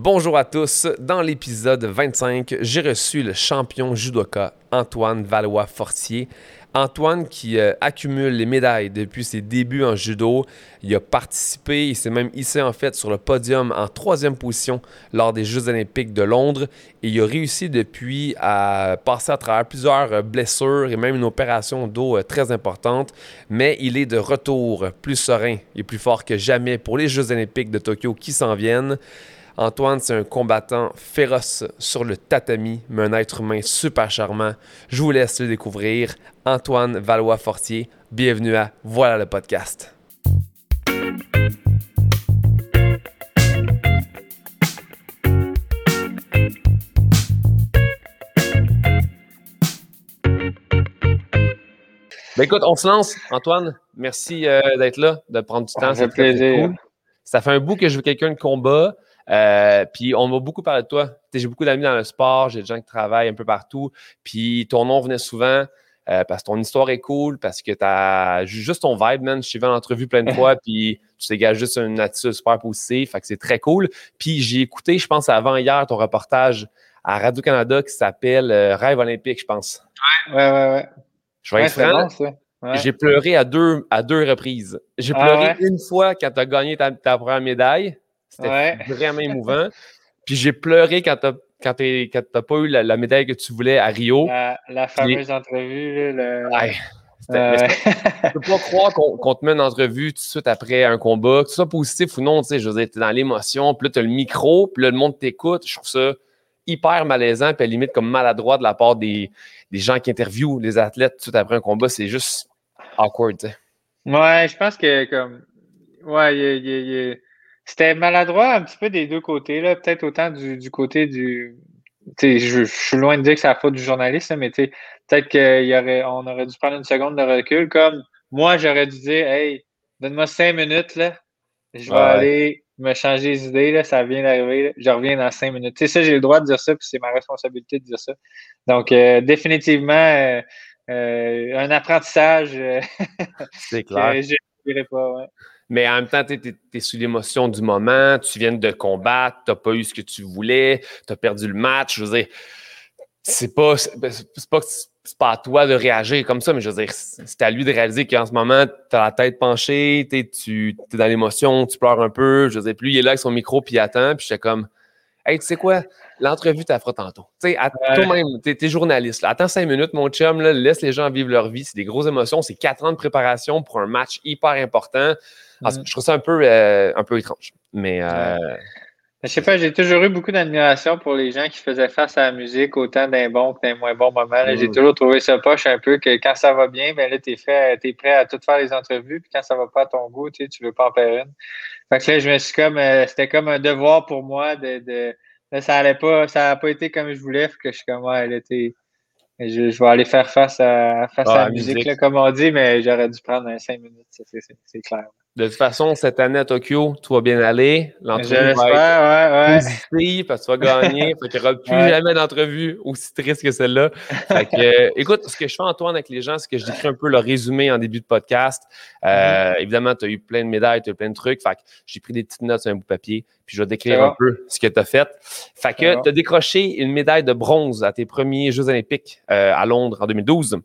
Bonjour à tous. Dans l'épisode 25, j'ai reçu le champion judoka Antoine Valois-Fortier. Antoine qui euh, accumule les médailles depuis ses débuts en judo. Il a participé, il s'est même hissé en fait sur le podium en troisième position lors des Jeux olympiques de Londres. Et il a réussi depuis à passer à travers plusieurs euh, blessures et même une opération d'eau euh, très importante. Mais il est de retour plus serein et plus fort que jamais pour les Jeux olympiques de Tokyo qui s'en viennent. Antoine, c'est un combattant féroce sur le tatami, mais un être humain super charmant. Je vous laisse le découvrir. Antoine Valois-Fortier, bienvenue à Voilà le podcast. Ben écoute, on se lance. Antoine, merci euh, d'être là, de prendre du temps. Ça fait plaisir. Ça fait un bout que je veux quelqu'un de combat. Euh, puis on m'a beaucoup parlé de toi. J'ai beaucoup d'amis dans le sport, j'ai des gens qui travaillent un peu partout. Puis ton nom venait souvent euh, parce que ton histoire est cool, parce que tu as juste ton vibe, man. Je t'ai vu en entrevue plein de fois, puis tu dégages juste une attitude super positive. Fait que c'est très cool. Puis j'ai écouté, je pense, avant hier, ton reportage à Radio-Canada qui s'appelle euh, Rêve olympique, je pense. Ouais, ouais, ouais. Je vais être franc. J'ai pleuré à deux, à deux reprises. J'ai ah pleuré une fois quand tu as gagné ta, ta première médaille. C'était vraiment émouvant. Puis j'ai pleuré quand tu n'as pas eu la, médaille que tu voulais à Rio. La, fameuse entrevue. Le... Ouais. ne peux pas croire qu'on te met en entrevue tout de suite après un combat, que ce soit positif ou non, tu sais, je veux dire, es dans l'émotion, puis là, tu as le micro, puis là, le monde t'écoute. Je trouve ça hyper malaisant, puis à limite comme maladroit de la part des, des gens qui interviewent les athlètes tout de suite après un combat. C'est juste awkward, tu sais. Ouais, je pense que comme. Ouais, il y a c'était maladroit un petit peu des deux côtés, là. Peut-être autant du, côté du. Je, je suis loin de dire que c'est la faute du journaliste, mais peut-être qu'on aurait, aurait dû prendre une seconde de recul. Comme moi, j'aurais dû dire Hey, donne-moi cinq minutes, là. Je vais aller me changer les idées, là, ça vient d'arriver. Je reviens dans cinq minutes. Tu sais, ça, j'ai le droit de dire ça, puis c'est ma responsabilité de dire ça. Donc, euh, définitivement, euh, euh, un apprentissage. c'est clair. je ne dirais pas, ouais. Mais en même temps, tu es, sous l'émotion du moment, tu viens de combattre, tu n'as pas eu ce que tu voulais, tu as perdu le match. Je veux dire, c'est pas, ben, c'est pas, pas à toi de réagir comme ça, mais je veux dire, c'est à lui de réaliser qu'en ce moment, tu as la tête penchée, tu es dans l'émotion, tu pleures un peu. Je veux dire, lui, il est là avec son micro, puis il attend, puis j'étais comme, hey, tu sais quoi? L'entrevue, tu la feras tantôt. Tu sais, toi-même, tu es, journaliste. Attends cinq minutes, mon chum, laisse les gens vivre leur vie. C'est des grosses émotions. C'est quatre ans de préparation pour un match hyper important. Mm. Je trouve ça un peu, euh, un peu étrange. Mais. Euh, je sais pas, j'ai toujours eu beaucoup d'admiration pour les gens qui faisaient face à la musique, autant d'un bon que d'un moins bon moment. J'ai mm. toujours trouvé ça poche un peu que quand ça va bien, ben là, t'es fait, es prêt à tout faire les entrevues, puis quand ça va pas à ton goût, tu veux pas en faire une. Fait que là, je me suis comme, euh, c'était comme un devoir pour moi de, de là, ça allait pas, ça a pas été comme je voulais, que je suis comme, ouais, elle était, je, je, vais aller faire face à, face à la musique, Là, comme on dit, mais j'aurais dû prendre un cinq minutes, c'est clair. De toute façon, cette année à Tokyo, tout va bien aller. L'entrevue va être ouais, parce que tu vas gagner. fait qu'il n'y aura plus jamais d'entrevue aussi triste que celle-là. Fait que, euh, écoute, ce que je fais, Antoine, avec les gens, c'est que je décris un peu le résumé en début de podcast. Euh, mm-hmm. Évidemment, tu as eu plein de médailles, tu as eu plein de trucs. Fait que j'ai pris des petites notes sur un bout de papier, puis je vais décrire un peu ce que tu as fait. Fait que tu as décroché une médaille de bronze à tes premiers Jeux olympiques euh, à Londres en 2012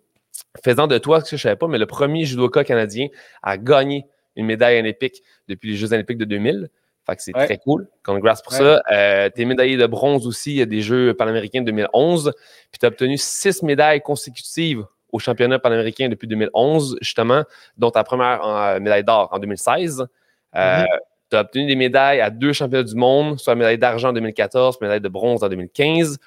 faisant de toi, ce que je ne savais pas, mais le premier judoka canadien à gagner une médaille olympique depuis les Jeux olympiques de 2000. Fait que c'est très cool. Congrats pour ça. Euh, tu es médaillé de bronze aussi a des Jeux panaméricains de 2011. Puis tu as obtenu six médailles consécutives aux championnats panaméricains depuis 2011, justement, dont ta première euh, médaille d'or en 2016. Euh, tu as obtenu des médailles à deux championnats du monde, soit médaille d'argent en 2014, médaille de bronze en 2015.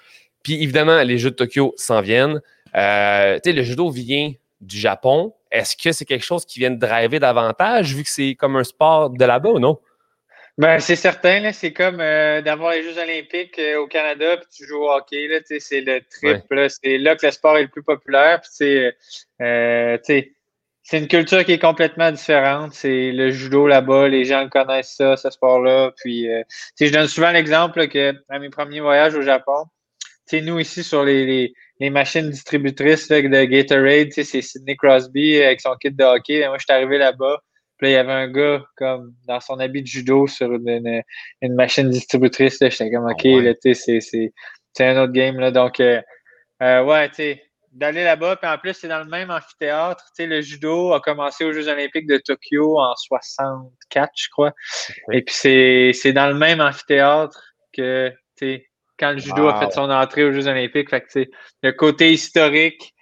Puis évidemment, les Jeux de Tokyo s'en viennent. tu sais, le judo vient du Japon. Est-ce que c'est quelque chose qui vient de driver davantage vu que c'est comme un sport de là-bas ou non? Ben, c'est certain, c'est comme euh, d'avoir les Jeux olympiques euh, au Canada puis tu joues au hockey. c'est le trip. C'est là que le sport est le plus populaire. Euh, c'est une culture qui est complètement différente. C'est le judo là-bas, les gens connaissent ça, ce sport-là. Puis je donne souvent l'exemple que à mes premiers voyages au Japon, nous ici sur les les machines distributrices de Gatorade, c'est Sidney Crosby avec son kit de hockey. moi, je suis arrivé là-bas. Puis là, il y avait un gars comme dans son habit de judo sur une, une, machine distributrice. J'étais comme, OK, ah c'est un autre game. Là. Donc, euh, euh, ouais, tu sais, d'aller là-bas. Puis en plus, c'est dans le même amphithéâtre. Tu sais, le judo a commencé aux Jeux olympiques de Tokyo en 64, je crois. Et puis, c'est dans le même amphithéâtre que, tu sais, quand le judo a fait son entrée aux Jeux olympiques. Fait que, le côté historique,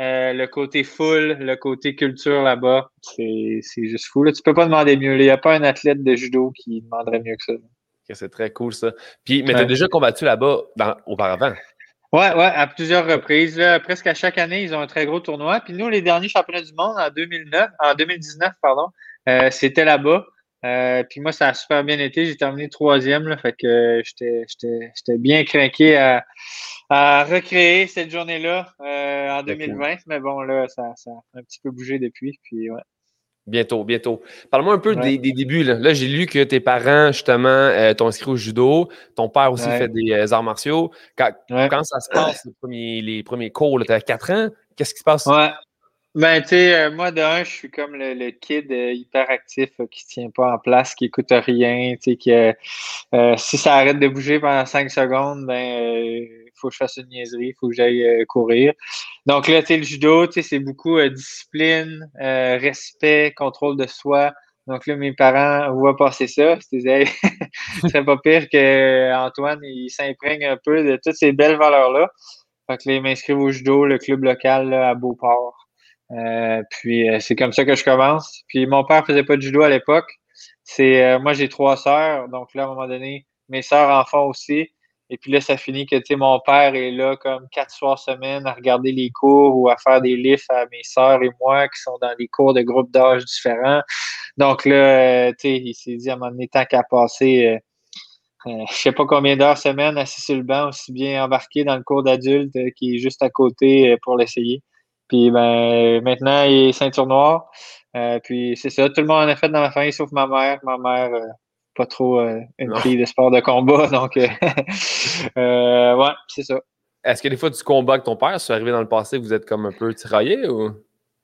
euh, le côté full, le côté culture là-bas, c'est juste fou. Là. Tu peux pas demander mieux. Il n'y a pas un athlète de judo qui demanderait mieux que ça. c'est très cool, ça. Puis, mais tu as déjà combattu là-bas auparavant? Ouais, ouais, à plusieurs reprises. presque à chaque année, ils ont un très gros tournoi. Puis nous, les derniers championnats du monde en 2009, en 2019, pardon, euh, c'était là-bas. Euh, puis moi, ça a super bien été. J'ai terminé troisième, là, fait que j'étais bien craqué à, à, recréer cette journée-là euh, en 2020. Mais bon, là, ça, ça, a un petit peu bougé depuis. Puis ouais. Bientôt, bientôt. Parle-moi un peu des, débuts. Là, j'ai lu que tes parents, justement, euh, t'ont inscrit au judo. Ton père aussi fait des euh, arts martiaux. Quand, ça se passe, les premiers, les premiers cours, tu as 4 ans, qu'est-ce qui se passe? Ben, tu sais, euh, moi, de un, je suis comme le, le kid euh, hyperactif euh, qui tient pas en place, qui écoute rien, tu sais, qui, si ça arrête de bouger pendant 5 secondes, ben, faut que je fasse une niaiserie, il faut que j'aille courir. Donc là, tu sais, le judo, tu sais, c'est beaucoup discipline, respect, contrôle de soi. Donc là, mes parents voient passer ça. C'est pas pire que Antoine, il s'imprègne un peu de toutes ces belles valeurs-là. Fait que là, il m'inscrivent au judo, le club local à Beauport. Euh, puis euh, c'est comme ça que je commence. Puis mon père faisait pas de judo à l'époque. C'est euh, moi j'ai trois sœurs, donc là à un moment donné mes sœurs en font aussi. Et puis là ça finit que mon père est là comme quatre soirs semaine à regarder les cours ou à faire des lifts à mes sœurs et moi qui sont dans des cours de groupes d'âge différents. Donc là il s'est dit à un moment donné tant qu'à passer je sais pas combien d'heures semaine assis sur le banc, aussi bien embarqué dans le cours d'adulte qui est juste à côté pour l'essayer. Puis ben, maintenant, il est ceinture noire. Euh, puis c'est ça, tout le monde en a fait dans ma famille, sauf ma mère. Ma mère, euh, pas trop euh, une fille de sport de combat. Donc, ouais, c'est ça. Est-ce que des fois, du combat avec ton père, c'est arrivé dans le passé, vous êtes comme un peu tiraillé ou?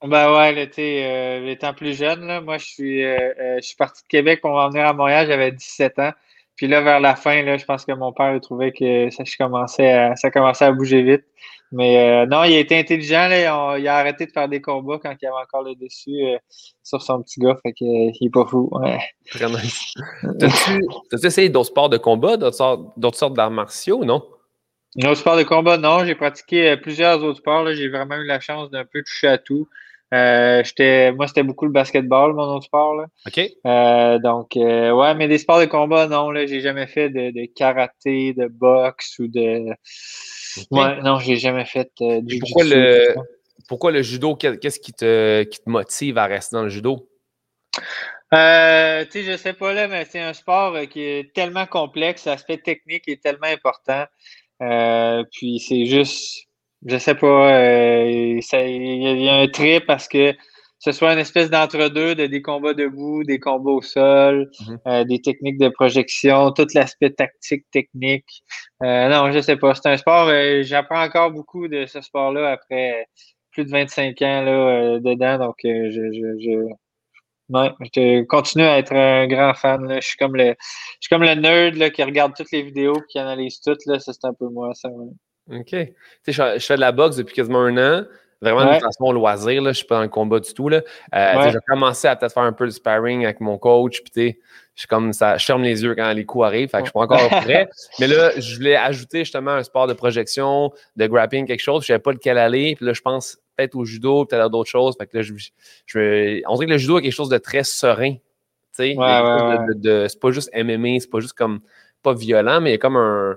Ben ouais, l'été, étant plus jeune, là, moi, je suis, je suis parti de Québec pour venir à Montréal, j'avais 17 ans. Puis là, vers la fin, là, je pense que mon père trouvait que ça, commençait ça commençait à bouger vite. Mais euh, non, il a été intelligent. Là, il a arrêté de faire des combats quand il avait encore le dessus euh, sur son petit gars. Fait qu'il est pas fou. Très nice. T'as-tu essayé d'autres sports de combat, d'autres sortes, d'arts martiaux, non? D'autres sports de combat, non. J'ai pratiqué euh, plusieurs autres sports. J'ai vraiment eu la chance d'un peu toucher à tout. moi, c'était beaucoup le basketball, mon autre sport. Là. OK. donc, ouais, mais des sports de combat, non, là, j'ai jamais fait de, de, karaté, de boxe ou de Ouais, non, j'ai jamais fait euh, du pourquoi le, pourquoi le judo? Qu'est-ce qui te, qui te motive à rester dans le judo? Euh, tu sais, je sais pas là, mais c'est un sport euh, qui est tellement complexe, l'aspect technique est tellement important. Euh, puis c'est juste, je sais pas, il y, a un trait parce que ce soit une espèce d'entre-deux de des combats debout, des combats au sol, mhm. euh, des techniques de projection, tout l'aspect tactique, technique. Euh, non, je sais pas. C'est un sport, euh, j'apprends encore beaucoup de ce sport-là après plus de 25 ans là, dedans. Donc, je, je, je, je continue à être un grand fan. Là. Je suis comme le, je suis comme le nerd là, qui regarde toutes les vidéos et qui analyse toutes. Là. Ça, c'est un peu moi, ça. OK. Tu sais, je, fais de la boxe depuis quasiment un an. Vraiment de façon loisir, là. je suis pas dans le combat du tout. Là. Euh, J'ai commencé à peut-être faire un peu de sparring avec mon coach, puis je comme ça, je ferme les yeux quand les coups arrivent, fait que je suis pas encore prêt. Mais là, je voulais ajouter justement un sport de projection, de grappling, quelque chose. Je savais pas lequel aller. Puis là, je pense peut-être au judo, peut-être à d'autres choses. Fait que là, je, je, on dirait que le judo est quelque chose de très serein. Tu sais, c'est pas juste MMA, c'est pas juste comme pas violent, mais il y a comme un,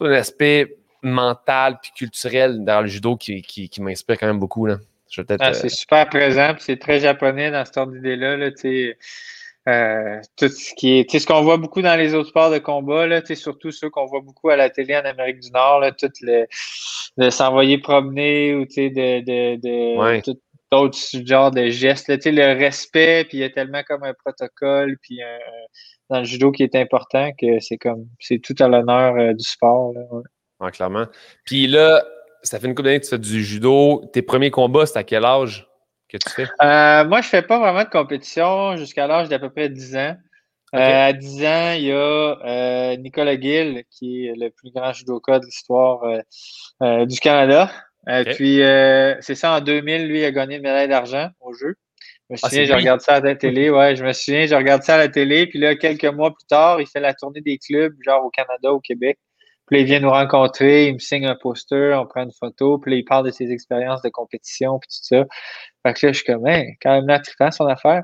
un aspect mental puis culturel dans le judo qui, qui, m'inspire quand même beaucoup. Là. Ah, c'est euh, super présent, c'est très japonais dans cette ordre d'idée-là. Là, euh, tout ce qui est, ce qu'on voit beaucoup dans les autres sports de combat, là, surtout ceux qu'on voit beaucoup à la télé en Amérique du Nord, là, tout le, de s'envoyer promener ou de, de, de tout, d'autres genres de gestes. Là, le respect, puis il y a tellement comme un protocole, puis dans le judo qui est important que c'est comme c'est tout à l'honneur euh, du sport. Là, clairement. Puis là, ça fait une couple d'années que tu fais du judo. Tes premiers combats, c'était à quel âge? que tu fais? Euh, moi, je ne fais pas vraiment de compétition jusqu'à l'âge d'à peu près 10 ans. Euh, à 10 ans, il y a euh, Nicolas Gill, qui est le plus grand judoka de l'histoire du Canada. Puis, c'est ça, en 2000, lui, il a gagné une médaille d'argent au jeu. Je me ah, souviens, je regarde ça à la télé. Ouais, je me souviens, je regarde ça à la télé. Puis là, quelques mois plus tard, il fait la tournée des clubs, genre au Canada, au Québec. Puis là, il vient nous rencontrer, il me signe un poster, on prend une photo, puis là, il parle de ses expériences de compétition, puis tout ça. Fait que là, je suis comme, hey, quand même là, son affaire.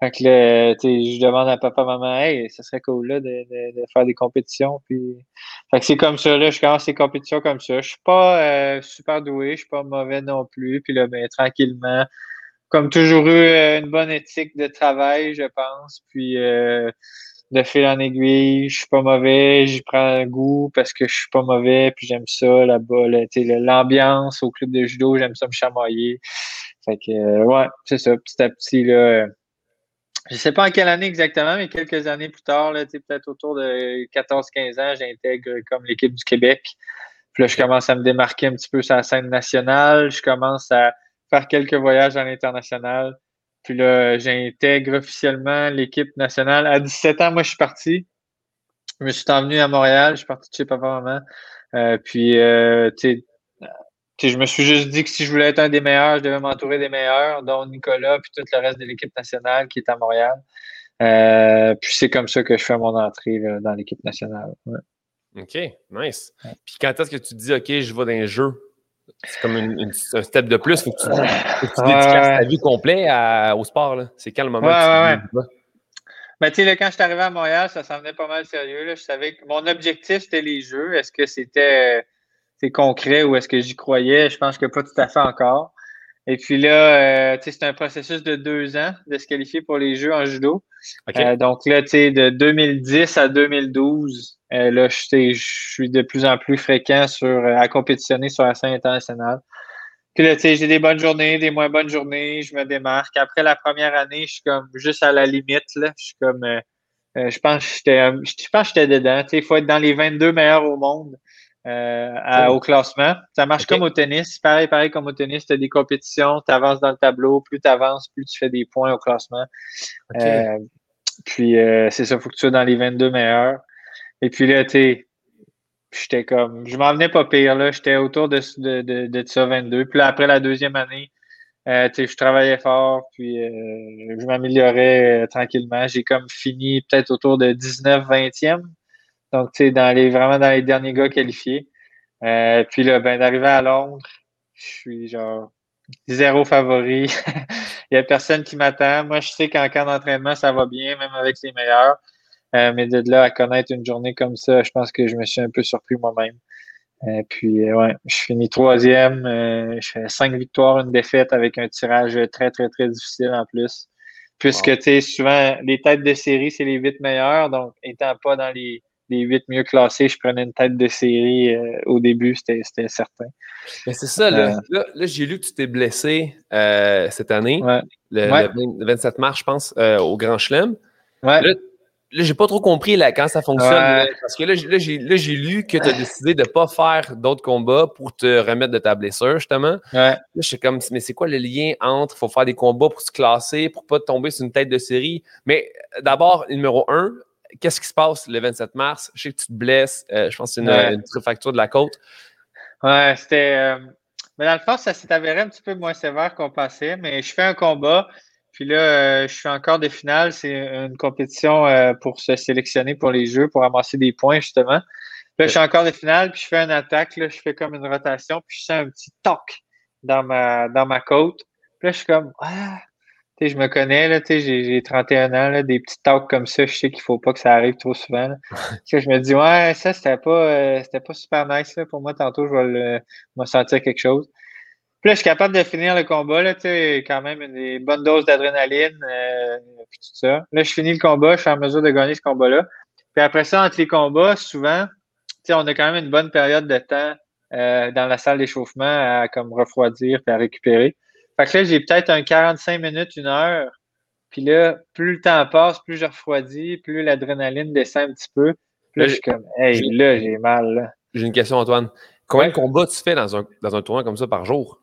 Fait que là, je demande à papa, maman, hey, ça serait cool là, de, de, de faire des compétitions. Puis... Fait que c'est comme ça, là, je commence les compétitions comme ça. Je suis pas euh, super doué, je suis pas mauvais non plus. Puis là, ben, tranquillement, comme toujours eu euh, une bonne éthique de travail, je pense. Puis euh, de fil en aiguille, je suis pas mauvais, j'y prends un goût parce que je suis pas mauvais, puis j'aime ça là-bas, l'ambiance au club de judo, j'aime ça me chamailler. Fait que euh, ouais, c'est ça, petit à petit là. Je sais pas en quelle année exactement, mais quelques années plus tard, peut-être autour de 14-15 ans, j'intègre comme l'équipe du Québec. Puis là, je commence à me démarquer un petit peu sur la scène nationale. Je commence à faire quelques voyages à l'international. Puis là, j'intègre officiellement l'équipe nationale. À 17 ans, moi, je suis parti. Je me suis envenu à Montréal. Je suis parti de chez papa-maman. Euh, puis, euh, tu sais, je me suis juste dit que si je voulais être un des meilleurs, je devais m'entourer des meilleurs, dont Nicolas, puis tout le reste de l'équipe nationale qui est à Montréal. Euh, puis c'est comme ça que je fais mon entrée dans l'équipe nationale. OK, nice. Puis quand est-ce que tu dis, OK, je vais dans les jeux? C'est comme une, un step de plus. Faut que tu, faut tu dédicaces ta vie complète au sport. C'est quand le moment ouais, tu ouais, ben, tu sais, quand je suis arrivé à Montréal, ça semblait pas mal sérieux. Là. Je savais que mon objectif, c'était les jeux. Est-ce que c'était concret ou est-ce que j'y croyais? Je pense que pas tout à fait encore. Et puis là, euh, c'est un processus de deux ans de se qualifier pour les Jeux en judo. Euh, donc là, tu sais, de 2010 à 2012, euh, là, je suis de plus en plus fréquent sur, à compétitionner sur la scène internationale. Puis là, tu sais, j'ai des bonnes journées, des moins bonnes journées, je me démarque. Après la première année, je suis comme juste à la limite, là. Je suis comme, je pense que j'étais, je pense que j'étais dedans. Tu sais, il faut être dans les 22 meilleurs au monde. Euh, au classement. Ça marche comme au tennis. Pareil, pareil comme au tennis, tu as des compétitions, tu avances dans le tableau. Plus tu avances, plus tu fais des points au classement. Euh, puis euh, c'est ça, il faut que tu sois dans les 22 meilleurs. Et puis là, tu j'étais comme. Je m'en venais pas pire, là. J'étais autour de, de, de, de, ça 22. Puis là, après la deuxième année, je travaillais fort, puis je m'améliorais tranquillement. J'ai comme fini peut-être autour de 19-20e. Donc, tu sais, dans les, vraiment dans les derniers gars qualifiés. Euh, puis là, ben, d'arriver à Londres, je suis genre zéro favori. Il n'y a personne qui m'attend. Moi, je sais qu'en cas d'entraînement, ça va bien, même avec les meilleurs. Euh, mais de là à connaître une journée comme ça, je pense que je me suis un peu surpris moi-même. Euh, puis, ouais, je finis troisième. je fais cinq victoires, une défaite avec un tirage très, très, très difficile en plus. Puisque, tu sais, souvent, les têtes de série, c'est les huit meilleurs. Donc, étant pas dans les les huit mieux classés, je prenais une tête de série euh, au début, c'était certain. Mais c'est ça, là, euh, là, j'ai lu que tu t'es blessé euh, cette année, le, 27 mars, je pense, au Grand Chelem. Ouais. Là, j'ai pas trop compris là, quand ça fonctionne. Parce que là, j'ai lu que tu as décidé de ne pas faire d'autres combats pour te remettre de ta blessure, justement. Là, je suis comme, mais c'est quoi le lien entre il faut faire des combats pour se classer, pour pas tomber sur une tête de série? Mais d'abord, numéro un, qu'est-ce qui se passe le 27 mars? Je sais que tu te blesses. Euh, je pense que c'est une, ouais. de la côte. Ouais, c'était. Euh, mais dans le fond, ça s'est avéré un petit peu moins sévère qu'on pensait. Mais je fais un combat. Puis là, euh, je suis encore des finales. C'est une compétition pour se sélectionner pour les Jeux, pour amasser des points, justement. Là, je suis encore des finales, puis je fais une attaque. Là, je fais comme une rotation, puis je sens un petit toc dans ma, dans ma côte. Puis là, je suis comme, ah, je me connais, là, j'ai 31 ans, là, des petits talks comme ça, je sais qu'il faut pas que ça arrive trop souvent. je me dis, ouais, ça, c'était pas, euh, c'était pas super nice pour moi. Tantôt, je vais me sentir quelque chose. Puis là, je suis capable de finir le combat, là, quand même une bonne dose d'adrénaline, euh, tout ça. Là, je finis le combat, je suis en mesure de gagner ce combat-là. Puis après ça, entre les combats, souvent, on a quand même une bonne période de temps euh, dans la salle d'échauffement à comme refroidir et à récupérer. Fait que là, j'ai peut-être un 45 minutes, une heure. Puis là, plus le temps passe, plus je refroidis, plus l'adrénaline descend un petit peu. Puis là, je suis comme, hey, là, j'ai mal. J'ai une question, Antoine. Combien de combats tu fais dans un, dans un tournoi comme ça par jour?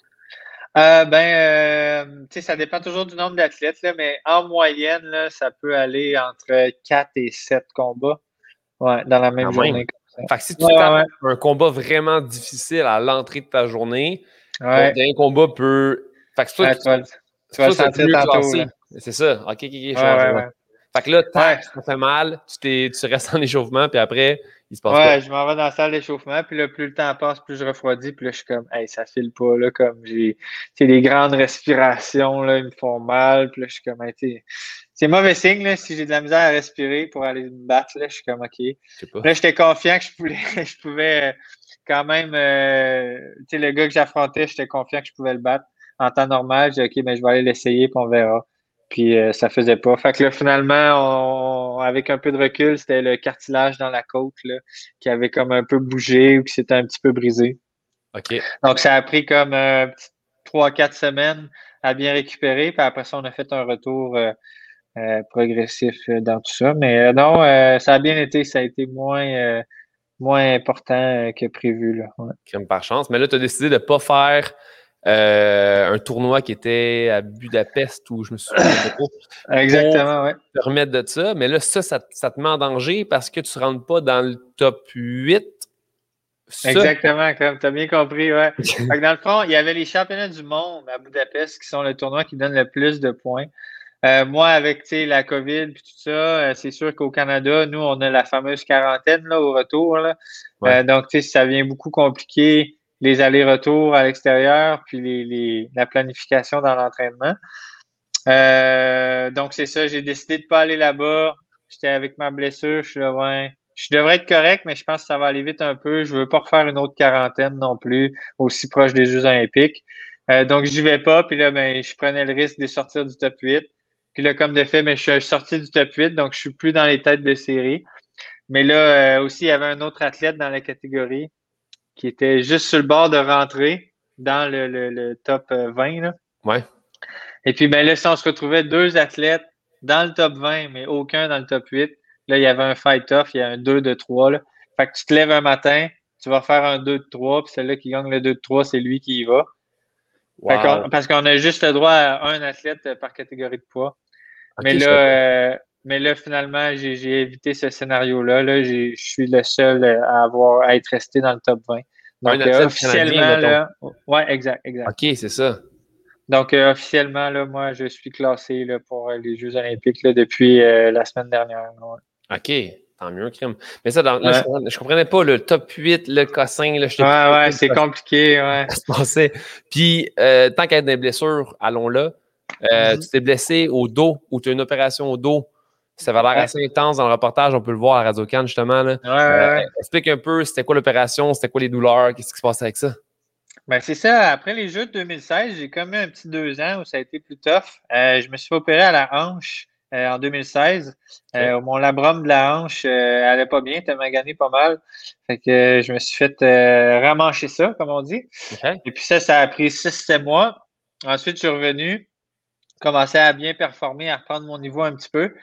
Euh, ben, euh, tu sais, ça dépend toujours du nombre d'athlètes, mais en moyenne, là, ça peut aller entre 4 et 7 combats ouais, dans la même journée. Fait que si tu as un combat vraiment difficile à l'entrée de ta journée, un combat peut. Fait que toi, tu, tu, vas le sentir tantôt. C'est ça. Ok, ok, ok. Fait que là, tac, ça fait mal, tu, tu restes en échauffement, puis après, il se passe Ouais, je m'en vais dans la salle d'échauffement, puis là, plus le temps passe, plus je refroidis, puis là, je suis comme, hey, ça file pas, là, comme j'ai, tu des grandes respirations, là, ils me font mal, puis là, je suis comme, hey, c'est mauvais signe, là, si j'ai de la misère à respirer pour aller me battre, là, je suis comme, OK. Là, j'étais confiant que je pouvais, je pouvais euh, quand même, euh, tu sais, le gars que j'affrontais, j'étais confiant que je pouvais le battre en temps normal. J'ai dit, OK, mais je vais aller l'essayer, puis on verra. Puis euh, ça faisait pas. Fait que là, finalement, avec un peu de recul, c'était le cartilage dans la côte là, qui avait comme un peu bougé ou qui s'était un petit peu brisé. OK. Donc, ça a pris comme euh, trois, quatre semaines à bien récupérer. Puis après ça, on a fait un retour euh, progressif dans tout ça. Mais non, ça a bien été. Ça a été moins, moins important que prévu. Là. Ouais. par chance. Mais là, tu as décidé de ne pas faire euh, un tournoi qui était à Budapest où je me suis Exactement, oui. Te remettre de ça. Mais là, ça, ça, te met en danger parce que tu ne rentres pas dans le top 8. Exactement, comme tu as bien compris, ouais. dans le fond, il y avait les championnats du monde à Budapest qui sont le tournoi qui donne le plus de points. Euh, moi, avec la COVID et tout ça, euh, c'est sûr qu'au Canada, nous, on a la fameuse quarantaine là, au retour. Là. Donc, ça vient beaucoup compliquer les allers-retours à l'extérieur, puis la planification dans l'entraînement. Euh, donc, c'est ça, j'ai décidé de ne pas aller là-bas. J'étais avec ma blessure, je suis là. Je devrais être correct, mais je pense que ça va aller vite un peu. Je veux pas refaire une autre quarantaine non plus, aussi proche des Jeux olympiques. Euh, donc, j'y vais pas. Puis là, ben, je prenais le risque de sortir du top 8. Puis là, comme de fait, ben, je suis sorti du top 8, donc je suis plus dans les têtes de série. Mais là, euh, aussi, il y avait un autre athlète dans la catégorie qui était juste sur le bord de rentrer dans le, top 20. Euh, là. Ouais. Et puis, ben là, si on se retrouvait deux athlètes dans le top 20, mais aucun dans le top 8, là, il y avait un fight-off, il y a un 2 de 3. Là. Fait que tu te lèves un matin, tu vas faire un 2 de 3, puis celui-là qui gagne le 2 de 3, c'est lui qui y va. parce qu'on a juste le droit à un athlète par catégorie de poids. mais là, mais là, finalement, j'ai évité ce scénario-là. Là, je suis le seul à avoir à être resté dans le top 20. Donc, euh, officiellement, là, ouais, exact, exact. OK, c'est ça. Donc, euh, officiellement, là, moi, je suis classé là, pour euh, les Jeux olympiques là, depuis la semaine dernière. OK, tant mieux, crime. Mais ça, dans, là, je, comprenais pas le top 8, le cossin. Là, ouais, ouais, c'est compliqué, ouais. Puis, tant qu'à être des blessures, allons là. Mm-hmm. Tu t'es blessé au dos ou tu as une opération au dos. Ça va l'air assez intense dans le reportage, on peut le voir à Radio Cannes justement. Là. Euh, explique un peu, c'était quoi l'opération, c'était quoi les douleurs, qu'est-ce qui se passe avec ça? Ben, c'est ça. Après les Jeux de 2016, j'ai comme eu un petit deux ans où ça a été plus tough. Euh, je me suis opéré à la hanche euh, en 2016. mon labrum de la hanche allait pas bien, t'as gagné pas mal. Fait que je me suis fait ramancher ça, comme on dit. Et puis ça, ça a pris 6-7 mois. Ensuite, je suis revenu, commencé à bien performer, à reprendre mon niveau un petit peu.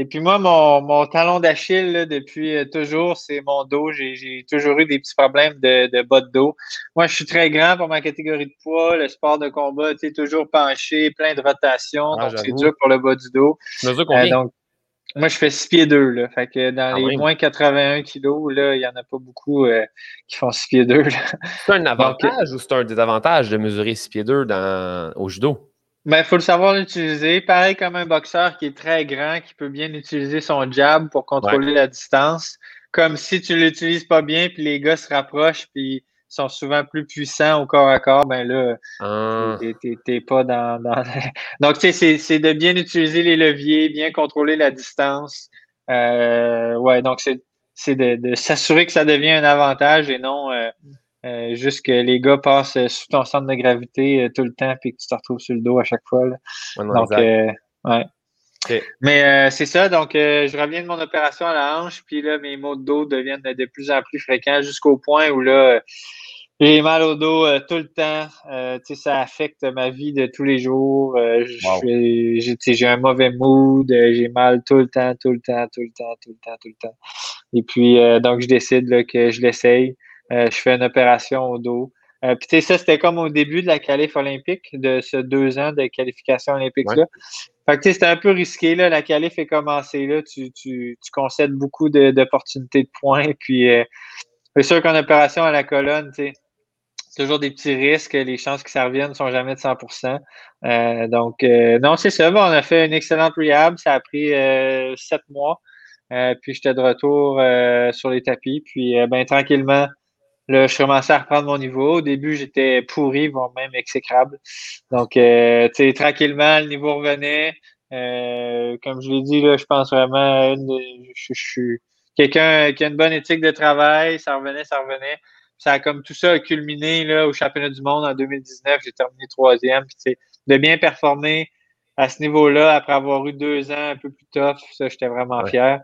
Et puis moi, mon, mon talon d'Achille, depuis euh, toujours, c'est mon dos. J'ai toujours eu des petits problèmes de, de bas de dos. Moi, je suis très grand pour ma catégorie de poids. Le sport de combat, tu sais, toujours penché, plein de rotation. Ah, donc, c'est dur pour le bas du dos. Euh, donc, moi, je fais 6 pieds 2. Là. Fait que dans ah les moins 81 kilos, là, il n'y en a pas beaucoup euh, qui font 6 pieds 2. C'est un avantage ou c'est un désavantage de mesurer 6 pieds 2 dans, au judo? Ben, il faut le savoir l'utiliser. Pareil comme un boxeur qui est très grand, qui peut bien utiliser son jab pour contrôler la distance. Comme si tu l'utilises pas bien, puis les gars se rapprochent, puis sont souvent plus puissants au corps à corps, ben là, ah. t'es pas dans. Donc, tu sais, c'est de bien utiliser les leviers, bien contrôler la distance. Euh, ouais, donc c'est de, s'assurer que ça devient un avantage et non euh, euh, juste que les gars passent euh, sous ton centre de gravité euh, tout le temps puis que tu te retrouves sur le dos à chaque fois. donc, ouais. Mais c'est ça, donc je reviens de mon opération à la hanche, puis là, mes maux de dos deviennent de plus en plus fréquents jusqu'au point où là, j'ai mal au dos tout le temps. tu sais, ça affecte ma vie de tous les jours. J'ai un mauvais mood, j'ai mal tout le temps, tout le temps, tout le temps, tout le temps, tout le temps. Et puis, donc, je décide que je l'essaye. Euh, je fais une opération au dos. Euh, puis, tu sais, ça, c'était comme au début de la qualif olympique, de ce deux ans de qualification olympique-là. Fait que, tu sais, c'était un peu risqué, là. La qualif est commencée, là. Tu, tu, tu concèdes beaucoup d'opportunités de, points. Puis, euh, c'est sûr qu'en opération à la colonne, tu sais, toujours des petits risques. Les chances que ça revienne ne sont jamais de 100% euh, Donc, euh, non, c'est ça. on a fait une excellente rehab. Ça a pris euh, sept mois. puis, j'étais de retour sur les tapis. Puis, ben, tranquillement, là, je commençais à reprendre mon niveau. Au début, j'étais pourri, voire même exécrable. Donc, tu sais, tranquillement, le niveau revenait. comme je l'ai dit, là, je pense vraiment, je suis quelqu'un qui a une bonne éthique de travail. Ça revenait, ça revenait ça a comme tout ça a culminé là, au championnat du monde en 2019. J'ai terminé troisième. Puis, de bien performer à ce niveau-là après avoir eu deux ans un peu plus tough, ça, j'étais vraiment fier.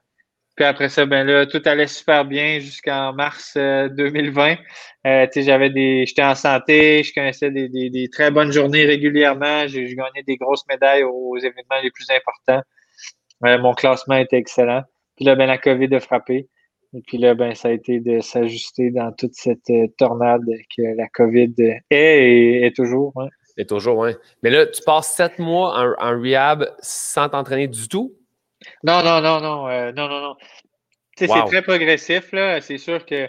Puis après ça, ben là, tout allait super bien jusqu'en mars 2020. Euh, euh j'avais des, j'étais en santé, je connaissais des, des, des très bonnes journées régulièrement. J'ai gagné des grosses médailles aux, événements les plus importants. Euh, mon classement était excellent. Puis là, ben la COVID a frappé. Et puis là, ben, ça a été de s'ajuster dans toute cette euh, tornade que la COVID est et est toujours. Et toujours, oui. Mais là, tu passes sept mois en, rehab sans t'entraîner du tout? Non, non, non, non. Euh, non, non, non. C'est très progressif, là. C'est sûr que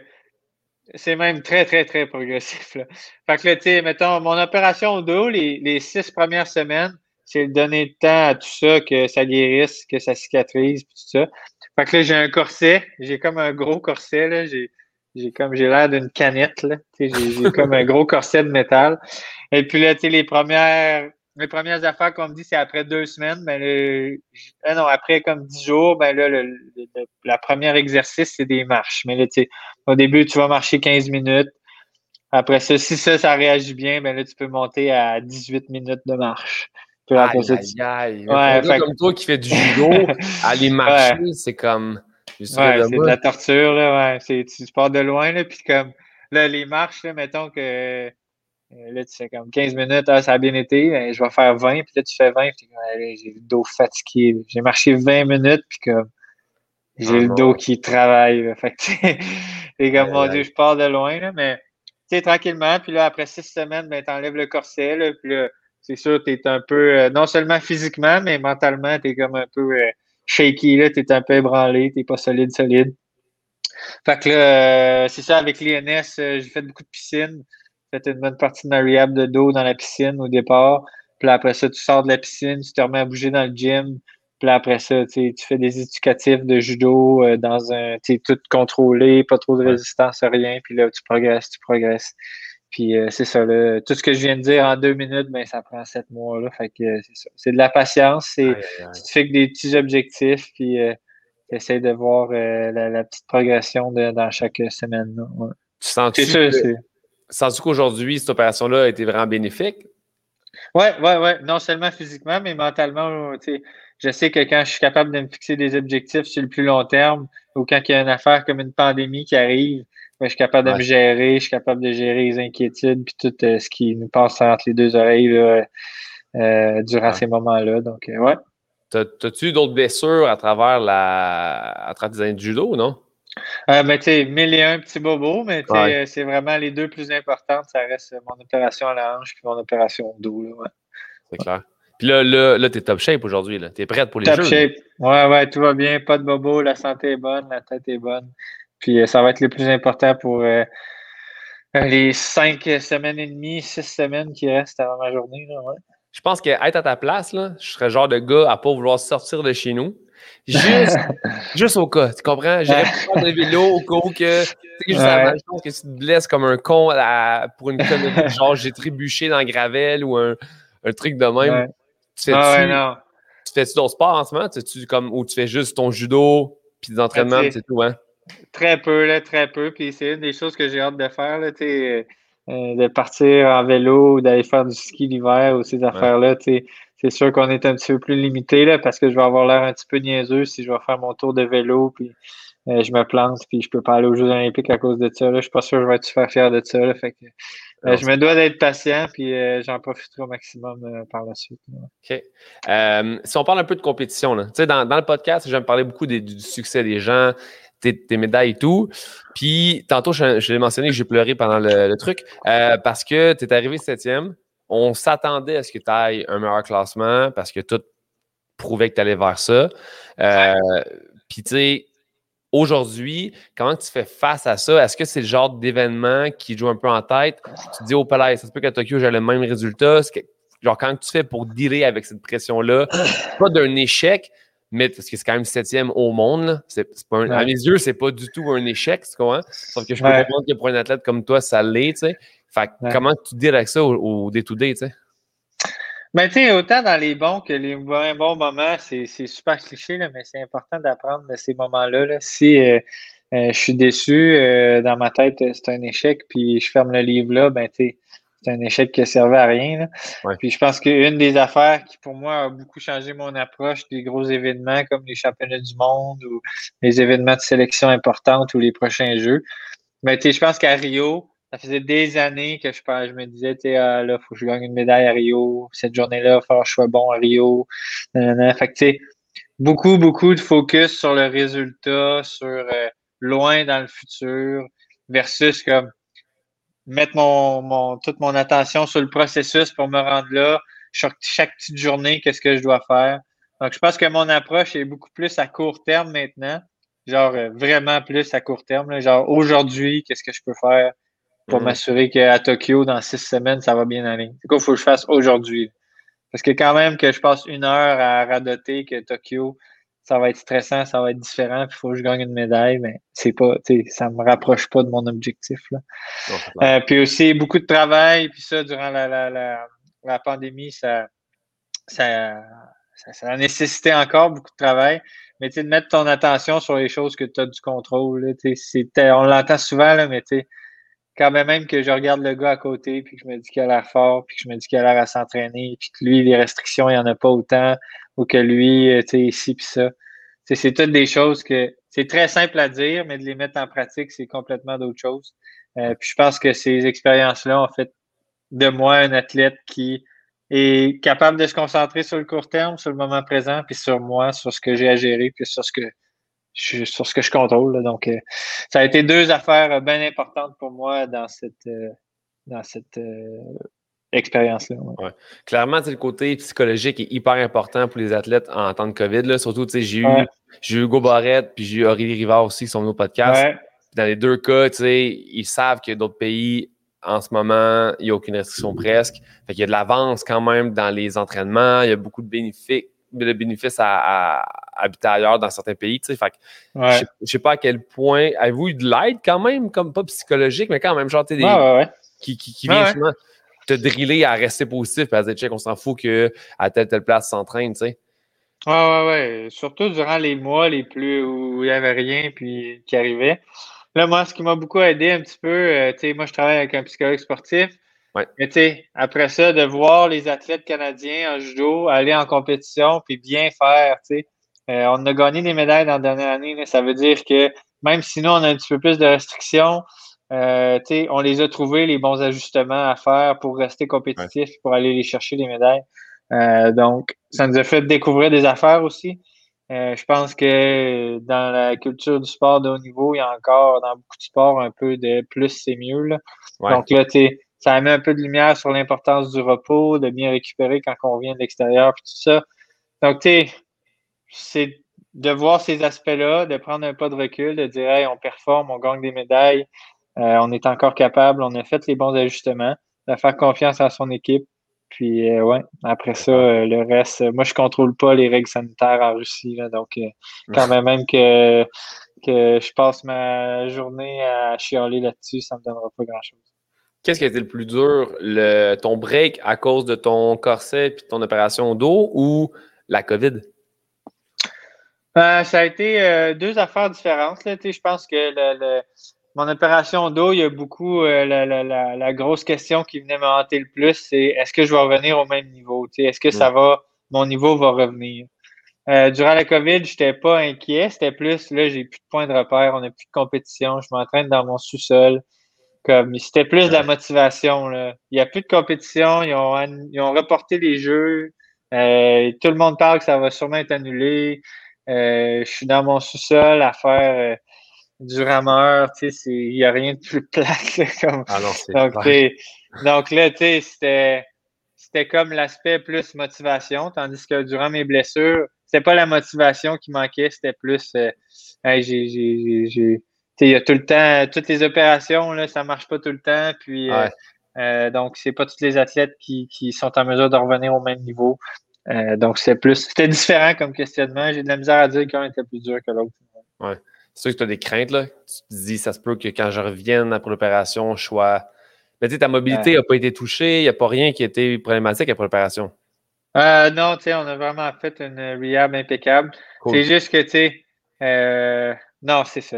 c'est même très, très, très progressif. Là. Fait que là, tu sais, mettons, mon opération au dos, les, les six premières semaines, c'est de donner le temps à tout ça, que ça guérisse, que ça cicatrise, puis tout ça. Fait que là, j'ai un corset. J'ai comme un gros corset, là. J'ai, j'ai comme, j'ai l'air d'une canette, là. J'ai comme un gros corset de métal. Et puis là, tu sais, les premières, les premières affaires qu'on me dit, c'est après deux semaines. Mais ben, ah non, après comme dix jours, ben là, le, le, la première exercice, c'est des marches. Mais là, tu sais, au début, tu vas marcher 15 minutes. Après ça, si ça, ça réagit bien, ben là, tu peux monter à 18 minutes de marche. Aïe, aïe, aïe. Ouais, comme toi qui fais du judo, aller marcher, c'est comme. Ouais, c'est de la torture, là, ouais. Tu, pars de loin, là, puis comme, là, les marches, là, mettons que, là, tu fais comme 15 minutes, ah, ça a bien été, ben, je vais faire 20, puis là, tu fais 20, puis j'ai le dos fatigué. J'ai marché 20 minutes, puis comme, j'ai le dos qui travaille, là. Fait que, c'est comme, mon Dieu, je pars de loin, là, mais, tu sais, tranquillement, puis là, après six semaines, ben, t'enlèves le corset, là, puis là, c'est sûr, tu es un peu, euh, non seulement physiquement, mais mentalement, tu es comme un peu euh, shaky, tu es un peu ébranlé, tu pas solide, solide. Fait que là, euh, c'est ça, avec l'INS, j'ai fait beaucoup de piscine. Fait une bonne partie de ma rehab de dos dans la piscine au départ. Puis après ça, tu sors de la piscine, tu te remets à bouger dans le gym. Puis après ça, tu fais des éducatifs de judo dans un, tu tout contrôlé, pas trop de résistance, rien. Puis là, tu progresses, tu progresses. Puis euh, c'est ça, là, tout ce que je viens de dire en deux minutes, ben, ça prend sept mois. Là, fait que euh, c'est ça. C'est de la patience. C'est, Tu fais que des petits objectifs, puis euh, tu essaies de voir la, petite progression dans chaque semaine. Là, Tu sens-tu, sens qu'aujourd'hui, cette opération-là a été vraiment bénéfique? Oui, oui, oui. Non seulement physiquement, mais mentalement, je sais que quand je suis capable de me fixer des objectifs sur le plus long terme, ou quand il y a une affaire comme une pandémie qui arrive, je suis capable de me gérer, je suis capable de gérer les inquiétudes puis tout euh, ce qui nous passe entre les deux oreilles euh, durant ces moments-là. Donc, euh, ouais. T'as-tu d'autres blessures à travers la à travers tes années de judo, non? Ben, tu sais, mille et un petits bobos, mais c'est vraiment les deux plus importantes. Ça reste mon opération à la hanche puis mon opération au dos. Ouais. C'est clair. Puis là, là, là tu es top shape aujourd'hui. Tu es prête pour les top jeux? Top shape. Ouais, ouais, tout va bien. Pas de bobo. La santé est bonne. La tête est bonne. Puis euh, ça va être le plus important pour euh, les cinq semaines et demie, six semaines qui restent avant ma journée. Je pense qu'être à ta place, là, je serais le genre de gars à pas vouloir sortir de chez nous. Juste, juste au cas, tu comprends? J'irais prendre le vélo au cas où que, tu sais, ouais. je pense que tu te blesses comme un con pour une connerie, genre j'ai trébuché dans le gravel ou un, un truc de même. Tu fais-tu ah tu fais d'autres sports en ce moment? Tu, comme, ou tu fais juste ton judo puis des entraînements, c'est tout, hein? Très peu, là, très peu. Puis c'est une des choses que j'ai hâte de faire, là, euh, de partir en vélo ou d'aller faire du ski l'hiver ou ces affaires-là. C'est sûr qu'on est un petit peu plus limité là, parce que je vais avoir l'air un petit peu niaiseux si je vais faire mon tour de vélo puis euh, je me plante puis je peux pas aller aux Jeux Olympiques à cause de ça. Là. Je suis pas sûr que je vais être super fier de ça. Là, fait que, euh, je me dois d'être patient puis j'en profiterai au maximum par la suite. OK. si on parle un peu de compétition, là, dans, dans le podcast, j'aime parler beaucoup du succès des gens, tes, médailles et tout. Puis tantôt, je, l'ai mentionné que j'ai pleuré pendant le, truc euh, parce que tu es arrivé septième. On s'attendait à ce que tu ailles un meilleur classement parce que tout prouvait que tu allais vers ça. Euh, puis tu sais, aujourd'hui, comment tu fais face à ça? Est-ce que c'est le genre d'événement qui joue un peu en tête? Tu te dis, oh, palais, ça se peut qu'à Tokyo, j'ai le même résultat. genre, quand tu fais pour dealer avec cette pression-là, pas d'un échec, mais parce que c'est quand même septième au monde. C'est, pas À mes yeux, c'est pas du tout un échec, tu comprends? Sauf que je peux comprendre que pour un athlète comme toi, ça l'est, tu sais. Fait comment tu deals avec ça au day-to-day, tu sais? Ben, tu sais, autant dans les bons que les moins bons moments, c'est super cliché, là, mais c'est important d'apprendre de ces moments-là. Là. Si euh, euh, je suis déçu, euh, dans ma tête, c'est un échec, puis je ferme le livre là, ben, tu c'est un échec qui ne servait à rien. Puis je pense qu'une des affaires qui, pour moi, a beaucoup changé mon approche des gros événements comme les championnats du monde ou les événements de sélection importantes ou les prochains jeux, ben, tu je pense qu'à Rio, ça faisait des années que je, me disais, tu ah, là, faut que je gagne une médaille à Rio. Cette journée-là, il faut que je sois bon à Rio. Fait que, tu sais, beaucoup, beaucoup de focus sur le résultat, sur euh, loin dans le futur, versus comme mettre mon, mon, toute mon attention sur le processus pour me rendre là. Chaque, chaque petite journée, qu'est-ce que je dois faire. Donc, je pense que mon approche est beaucoup plus à court terme maintenant. Genre, euh, vraiment plus à court terme. Genre, aujourd'hui, qu'est-ce que je peux faire? Pour mhm. m'assurer qu'à Tokyo, dans six semaines, ça va bien aller. C'est quoi, il faut que je fasse aujourd'hui? Parce que quand même que je passe une heure à radoter que Tokyo, ça va être stressant, ça va être différent, puis il faut que je gagne une médaille, mais c'est pas, ça me rapproche pas de mon objectif. Là. Euh, puis aussi, beaucoup de travail, puis ça, durant la, la, la, la pandémie, ça, ça, ça, a nécessité encore beaucoup de travail. Mais tu de mettre ton attention sur les choses que tu as du contrôle. Là, on l'entend souvent, là, mais tu sais, quand même que je regarde le gars à côté, puis que je me dis qu'il a l'air fort, puis que je me dis qu'il a l'air à s'entraîner, puis que lui, les restrictions, il n'y en a pas autant, ou que lui, euh, tu sais, ici, puis ça. C'est toutes des choses que c'est très simple à dire, mais de les mettre en pratique, c'est complètement d'autres choses. Euh, puis je pense que ces expériences-là ont fait de moi un athlète qui est capable de se concentrer sur le court terme, sur le moment présent, puis sur moi, sur ce que j'ai à gérer, puis sur ce que sur ce que je contrôle. Donc, euh, ça a été deux affaires euh, bien importantes pour moi dans cette, euh, dans cette expérience-là. Ouais. Clairement, le côté psychologique est hyper important pour les athlètes en temps de COVID. Là. Surtout, j'ai eu, j'ai eu Hugo Barrette puis j'ai eu Aurélie Rivard aussi qui sont nos podcasts. Dans les deux cas, ils savent qu'il y a d'autres pays en ce moment, il n'y a aucune restriction presque. Fait qu'il y a de l'avance quand même dans les entraînements, il y a beaucoup de bénéfices de bénéfices à, habiter ailleurs dans certains pays. Tu sais, fait je ne sais pas à quel point. Avez-vous eu de l'aide quand même, comme pas psychologique, mais quand même, genre, des, qui, qui, qui vient souvent te driller à rester positif et à dire, check, on s'en fout qu'à telle telle place s'entraîne, tu sais. Ouais, ouais. Surtout durant les mois les plus où il n'y avait rien puis qui arrivait. Là, moi, ce qui m'a beaucoup aidé un petit peu, euh, tu sais, moi, je travaille avec un psychologue sportif. Mais tu sais, après ça, de voir les athlètes canadiens en judo aller en compétition puis bien faire, tu sais. Euh, on a gagné des médailles dans la dernière année, mais ça veut dire que même si nous, on a un petit peu plus de restrictions, euh, on les a trouvés, les bons ajustements à faire pour rester compétitifs, pour aller les chercher les médailles. Euh, donc, ça nous a fait découvrir des affaires aussi. je pense que dans la culture du sport de haut niveau, il y a encore dans beaucoup de sports un peu de plus c'est mieux. Là. Donc là, tu sais, ça met un peu de lumière sur l'importance du repos, de bien récupérer quand on vient de l'extérieur, puis tout ça. Donc, tu c'est de voir ces aspects-là, de prendre un pas de recul, de dire, hey, on performe, on gagne des médailles, euh, on est encore capable, on a fait les bons ajustements, de faire confiance à son équipe. Puis, euh, ouais, après ça, euh, le reste, moi, je contrôle pas les règles sanitaires en Russie, donc quand même, même que, que je passe ma journée à chialer là-dessus, ça me donnera pas grand-chose. Qu'est-ce qui a été le plus dur, le, ton break à cause de ton corset et ton opération d'eau ou la COVID? Euh, ça a été euh, deux affaires différentes. Je pense que le, mon opération d'eau, il y a beaucoup euh, la, grosse question qui venait me hanter le plus, c'est est-ce que je vais revenir au même niveau? Est-ce que ça va, mon niveau va revenir? durant la COVID, je n'étais pas inquiet. C'était plus là, j'ai plus de points de repère, on n'a plus de compétition, je m'entraîne dans mon sous-sol. Comme c'était plus de la motivation. Là. Il n'y a plus de compétition. Ils ont, ils ont reporté les jeux. Euh, tout le monde parle que ça va sûrement être annulé. Euh, je suis dans mon sous-sol à faire du rameur, il n'y a rien de plus plate. comme... Ah non, donc, donc là, c'était c'était comme l'aspect plus motivation, tandis que durant mes blessures, c'était pas la motivation qui manquait, c'était plus euh, j'ai, il y a tout le temps, toutes les opérations, là, ça marche pas tout le temps. Puis euh, euh, donc, c'est pas tous les athlètes qui, qui, sont en mesure de revenir au même niveau. Euh, donc, c'est plus. C'était différent comme questionnement. J'ai de la misère à dire qu'un était plus dur que l'autre. Ouais. C'est sûr que tu as des craintes, là. Tu te dis, ça se peut que quand je revienne après l'opération, je sois. Mais tu sais, ta mobilité n'a pas été touchée, il n'y a pas rien qui a été problématique après l'opération. Euh, non, tu sais, on a vraiment fait une rehab impeccable. C'est juste que, tu sais, euh, non, c'est ça.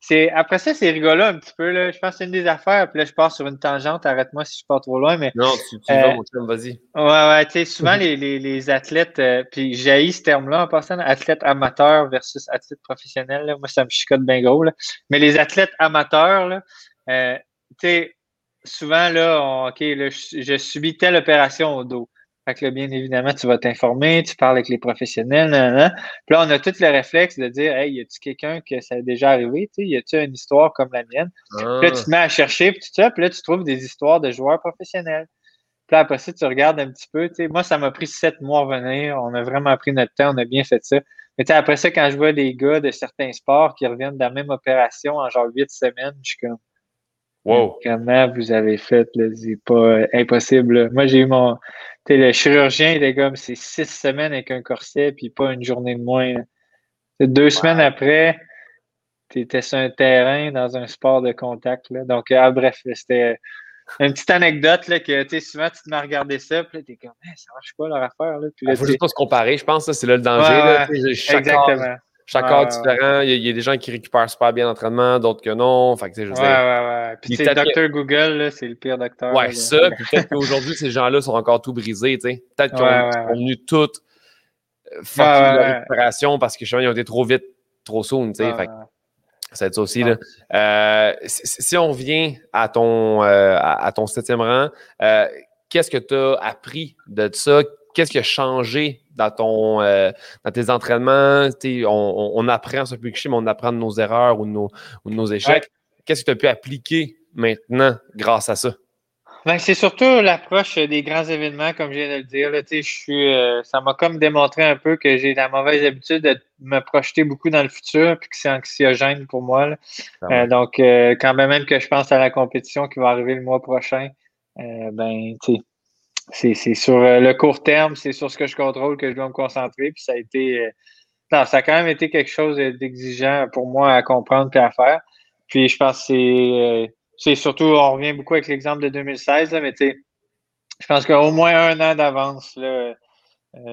C'est, après ça, c'est rigolo un petit peu. Là. Je pense que c'est une des affaires. Puis là, je pars sur une tangente. Arrête-moi si je pars trop loin. Mais, non, tu, tu vas, mon vas-y. Ouais, ouais. Tu sais, souvent, les, les, les, athlètes, euh, puis j'ai ce terme-là en passant, athlète amateur versus athlète professionnel. Là. Moi, ça me chicote bien gros. Là. Mais les athlètes amateurs, là, euh, tu sais, souvent, là, OK, là, je, je subis telle opération au dos. Fait que là, bien évidemment, tu vas t'informer, tu parles avec les professionnels, Puis là, on a tout le réflexe de dire Hey, y a-tu quelqu'un que ça a déjà arrivé? Tu sais, y a-tu une histoire comme la mienne? Puis là, tu te mets à chercher, puis tout ça, puis là, tu trouves des histoires de joueurs professionnels. Puis là, après ça, tu regardes un petit peu. Tu sais, moi, ça m'a pris sept mois à venir. On a vraiment pris notre temps, on a bien fait ça. Mais tu sais, après ça, quand je vois des gars de certains sports qui reviennent de la même opération en genre huit semaines, je suis comme Wow. Comment vous avez fait? C'est pas euh, impossible. Moi, j'ai eu mon. Tu le chirurgien, il est comme c'est six semaines avec un corset, puis pas une journée de moins. Deux semaines après, tu étais sur un terrain dans un sport de contact. Là. Donc, ah, bref, c'était une petite anecdote là, que tu souvent tu te mets à regarder ça, puis tu es comme hey, ça marche pas leur affaire. Là. Il faut juste pas se comparer, je pense, c'est là le danger. là, exactement. Chaque corps différent. Il y, a, des gens qui récupèrent super bien l'entraînement, d'autres que non. Fait que, je ouais, ouais, ouais. Puis, le docteur Google, c'est le pire docteur. Ouais, ça. Puis peut-être qu'aujourd'hui, ces gens-là sont encore tout brisés. Peut-être qu'ils ont, venu euh, faire la récupération parce que ils ont été trop vite, trop soon. Fait ça va être ça aussi. Là. Euh, si, on revient à ton, euh, à, ton septième rang, qu'est-ce que tu as appris de ça? Qu'est-ce qui a changé dans, ton, euh, dans tes entraînements? On, on, apprend sur mais on apprend de nos erreurs ou de nos, ou nos échecs. Qu'est-ce que tu as pu appliquer maintenant grâce à ça? Ben, c'est surtout l'approche des grands événements, comme je viens de le dire. Là, je suis, euh, ça m'a comme démontré un peu que j'ai la mauvaise habitude de me projeter beaucoup dans le futur puis que c'est anxiogène pour moi. Euh, donc, quand même que je pense à la compétition qui va arriver le mois prochain, ben, tu sais, c'est sur euh, le court terme, c'est sur ce que je contrôle que je dois me concentrer. Puis ça a été. Euh, non, ça a quand même été quelque chose d'exigeant pour moi à comprendre et à faire. Puis je pense que c'est. Euh, c'est surtout, on revient beaucoup avec l'exemple de 2016, là, mais tu sais, je pense qu'au moins un an d'avance,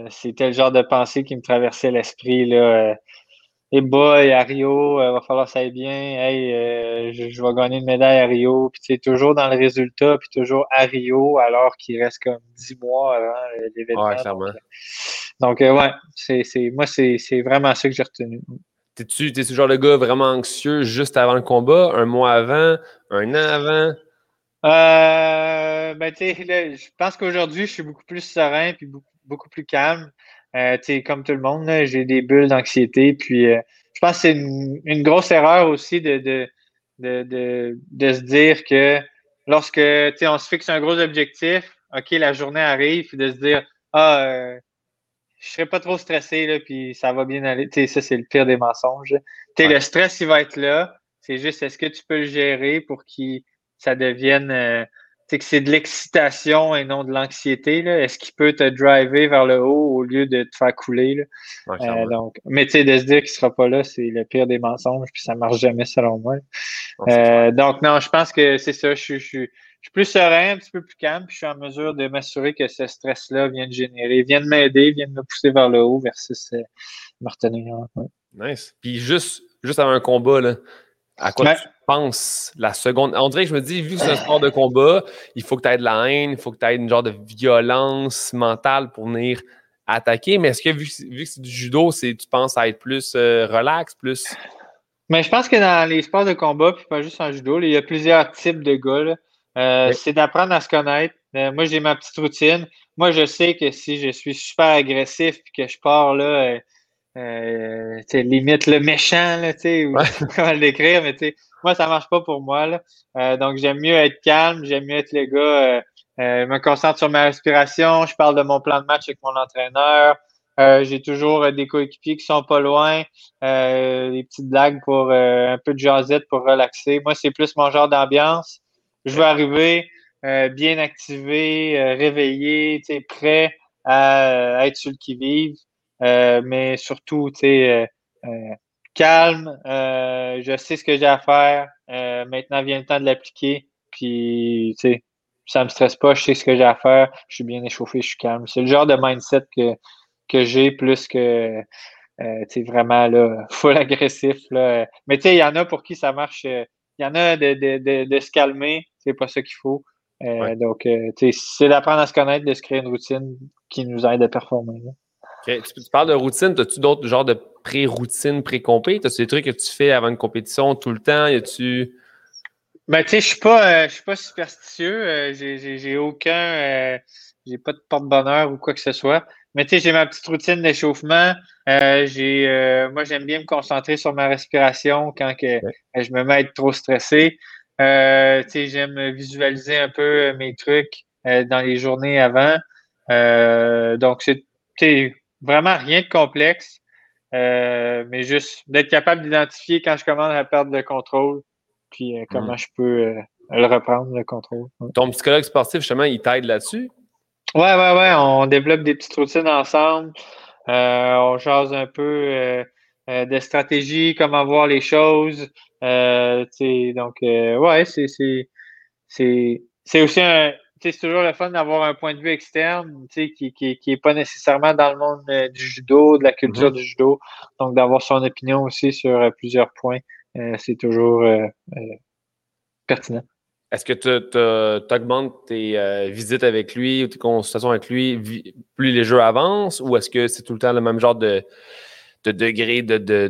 c'était le genre de pensée qui me traversait l'esprit. Et boy, à Rio, il euh, va falloir que ça aille bien. Hey, euh, je, vais gagner une médaille à Rio. Puis tu toujours dans le résultat, puis toujours à Rio, alors qu'il reste comme dix mois avant l'événement. Ouais, clairement. Donc, euh, ouais, c'est, moi, c'est, vraiment ça que j'ai retenu. T'es-tu, t'es toujours le gars vraiment anxieux juste avant le combat, un mois avant, un an avant? Euh, ben, tu sais, je pense qu'aujourd'hui, je suis beaucoup plus serein puis beaucoup, beaucoup plus calme. Euh, comme tout le monde, j'ai des bulles d'anxiété. Puis euh, je pense que c'est une, grosse erreur aussi de, de, de, de, se dire que lorsque on se fixe un gros objectif, OK, la journée arrive, puis de se dire Ah, euh, je serai pas trop stressé, là, puis ça va bien aller. ça, c'est le pire des mensonges. Le stress, il va être là. C'est juste est-ce que tu peux le gérer pour que ça devienne euh, c'est que c'est de l'excitation et non de l'anxiété. Est-ce qu'il peut te driver vers le haut au lieu de te faire couler? Euh, donc, mais tu sais, de se dire qu'il ne sera pas là, c'est le pire des mensonges, puis ça ne marche jamais selon moi. Euh, donc, non, je pense que c'est ça. Je, suis plus serein, un petit peu plus calme, puis je suis en mesure de m'assurer que ce stress-là vient de générer, vient de m'aider, vient de me pousser vers le haut versus euh, me retenir. Nice. Puis juste, juste avant un combat, là, à quoi tu penses la seconde? On dirait que je me dis, vu que c'est un sport de combat, il faut que tu aies de la haine, il faut que tu aies une genre de violence mentale pour venir attaquer. Mais est-ce que vu, que c'est du judo, tu penses à être plus euh, relax, plus? Mais je pense que dans les sports de combat, puis pas juste en judo, il y a plusieurs types de gars. Euh, c'est d'apprendre à se connaître. Euh, moi, j'ai ma petite routine. Moi, je sais que si je suis super agressif et que je pars là euh, limite le méchant, là, tu sais, ou comment le décrire, mais tu sais, moi, ça marche pas pour moi, là. Euh, donc, j'aime mieux être calme, j'aime mieux être le gars, euh, euh, me concentre sur ma respiration, je parle de mon plan de match avec mon entraîneur, euh, j'ai toujours des coéquipiers qui sont pas loin, des petites blagues pour un peu de jasette pour relaxer. Moi, c'est plus mon genre d'ambiance. Je veux arriver bien activé, réveillé, prêt à, être celui qui vive. Euh, mais surtout, tu sais, euh, euh, calme, je sais ce que j'ai à faire. maintenant vient le temps de l'appliquer. Puis, tu sais, ça me stresse pas, je sais ce que j'ai à faire, je suis bien échauffé, je suis calme. C'est le genre de mindset que, que j'ai plus que euh, vraiment là, full agressif. Là. Mais tu sais, il y en a pour qui ça marche. Il y en a de, de, de, de se calmer, c'est pas ça qu'il faut. Euh, Donc, c'est d'apprendre à se connaître, de se créer une routine qui nous aide à performer. Tu, parles de routine, as-tu d'autres genres de pré-routine, pré-compé? As-tu des trucs que tu fais avant une compétition tout le temps? Y a-tu. Ben, tu sais, je suis pas, euh, suis pas superstitieux. Euh, j'ai aucun. Euh, j'ai pas de porte-bonheur ou quoi que ce soit. Mais tu sais, j'ai ma petite routine d'échauffement. j'ai, moi, j'aime bien me concentrer sur ma respiration quand que, je me mets à être trop stressé. tu sais, j'aime visualiser un peu mes trucs dans les journées avant. donc, c'est vraiment rien de complexe, euh, mais juste d'être capable d'identifier quand je commence à perdre le contrôle, puis euh, comment mm. je peux euh, le reprendre, le contrôle. Ton psychologue sportif, justement, il t'aide là-dessus? Ouais, ouais, ouais. On développe des petites routines ensemble. on jase un peu de stratégie, comment voir les choses. donc, ouais, c'est, c'est, c'est aussi un, c'est toujours le fun d'avoir un point de vue externe qui n'est qui, qui est pas nécessairement dans le monde euh, du judo, de la culture mm-hmm. du judo. Donc, d'avoir son opinion aussi sur euh, plusieurs points, euh, c'est toujours pertinent. Est-ce que tu augmentes tes visites avec lui ou tes consultations avec lui plus les jeux avancent ou est-ce que c'est tout le temps le même genre de, de degré de, de,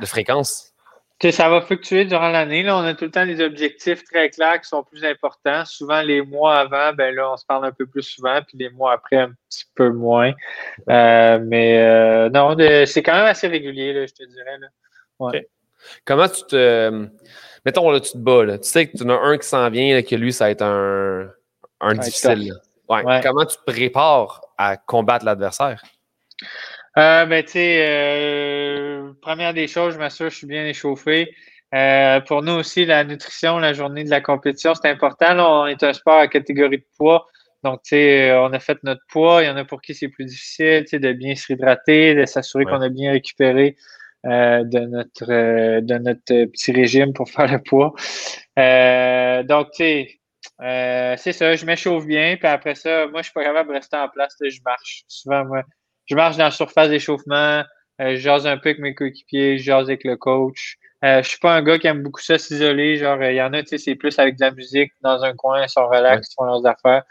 de fréquence? Ça va fluctuer durant l'année. on a tout le temps des objectifs très clairs qui sont plus importants. Souvent, les mois avant, ben là, on se parle un peu plus souvent, puis les mois après, un petit peu moins. Euh, mais euh, non, c'est quand même assez régulier, je te dirais. Comment tu te. Mettons, là, tu te bats. Tu sais que tu en as un qui s'en vient, que lui, ça va être un, un difficile. Comment tu te prépares à combattre l'adversaire? Euh, ben, tu sais, euh, première des choses, je m'assure que je suis bien échauffé. Euh, pour nous aussi, la nutrition, la journée de la compétition, c'est important. on est un sport à catégorie de poids. Donc, tu sais, on a fait notre poids. Il y en a pour qui c'est plus difficile, tu sais, de bien se réhydrater, de s'assurer qu'on a bien récupéré euh, de notre euh, de notre petit régime pour faire le poids. Euh, donc, tu sais, c'est ça, je m'échauffe bien. Puis après ça, moi, je suis pas capable de rester en place. je marche. Souvent, moi, je marche dans la surface d'échauffement, euh, je jase un peu avec mes coéquipiers, je jase avec le coach. Euh, je suis pas un gars qui aime beaucoup ça s'isoler. Genre, il y en a, tu sais, c'est plus avec de la musique dans un coin, ils sont relax, ils font leurs affaires.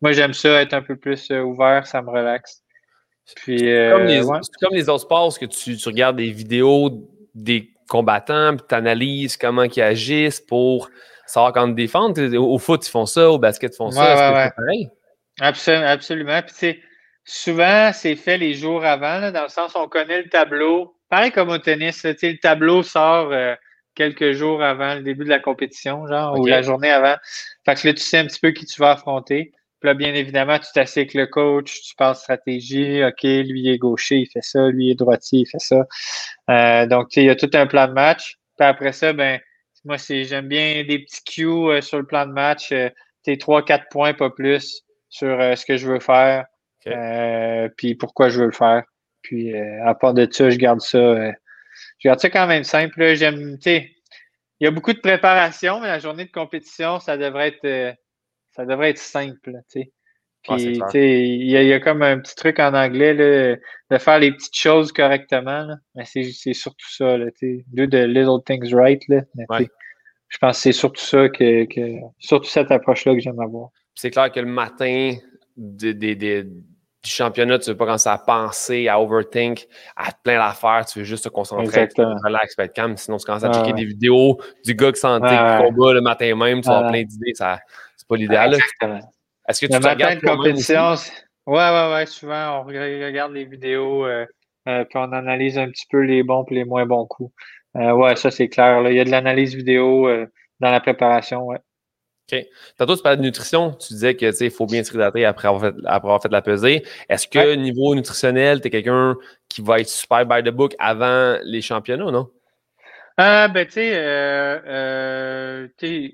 Moi, j'aime ça, être un peu plus euh, ouvert, ça me relaxe. Puis, euh, comme, les, comme les autres sports, que tu, tu regardes des vidéos des combattants, puis tu analyses comment ils agissent pour savoir quand te défendre. Au, foot, ils font ça, au basket, ils font ça. Ouais, ouais. pareil? Absolument. absolument. Puis, tu sais, souvent, c'est fait les jours avant, dans le sens où on connaît le tableau. Pareil comme au tennis, le tableau sort euh, quelques jours avant le début de la compétition, genre, ou la journée avant. Fait que là, tu sais un petit peu qui tu vas affronter. Puis là, bien évidemment, tu t'assieds avec le coach, tu parles stratégie, OK, lui est gaucher, il fait ça, lui est droitier, il fait ça. Euh, donc, il y a tout un plan de match. Puis après ça, ben, moi, c'est j'aime bien des petits cues euh, sur le plan de match. trois, quatre points, pas plus, sur ce que je veux faire. Euh, puis pourquoi je veux le faire? Puis euh, à part de ça, je garde ça. Euh, je garde ça quand même simple. J'aime, il y a beaucoup de préparation, mais la journée de compétition, ça devrait être, ça devrait être simple. Puis, il y, a comme un petit truc en anglais là, de faire les petites choses correctement. Mais c'est surtout ça. Là, do the little things right. Là. Je pense que c'est surtout ça que, que surtout cette approche-là que j'aime avoir. C'est clair que le matin, des, des, du championnat, tu ne veux pas commencer à penser, à overthink, à plein d'affaires, tu veux juste te concentrer, relax, être calme. Sinon, tu commences à checker des vidéos du gars qui s'en combat le matin même, tu vas avoir plein d'idées, ça c'est pas l'idéal. Est-ce que tu le matin de compétition, ouais, ouais, ouais, souvent on regarde les vidéos, euh, puis on analyse un petit peu les bons et les moins bons coups. ouais, ça c'est clair. Il y a de l'analyse vidéo dans la préparation, ouais. OK. Tantôt, tu parlais de nutrition. Tu disais que il faut bien s'hydrater après, avoir fait, après avoir fait la pesée. Est-ce que niveau nutritionnel, tu es quelqu'un qui va être super by the book avant les championnats, non? Euh, ben, tu sais, euh, euh,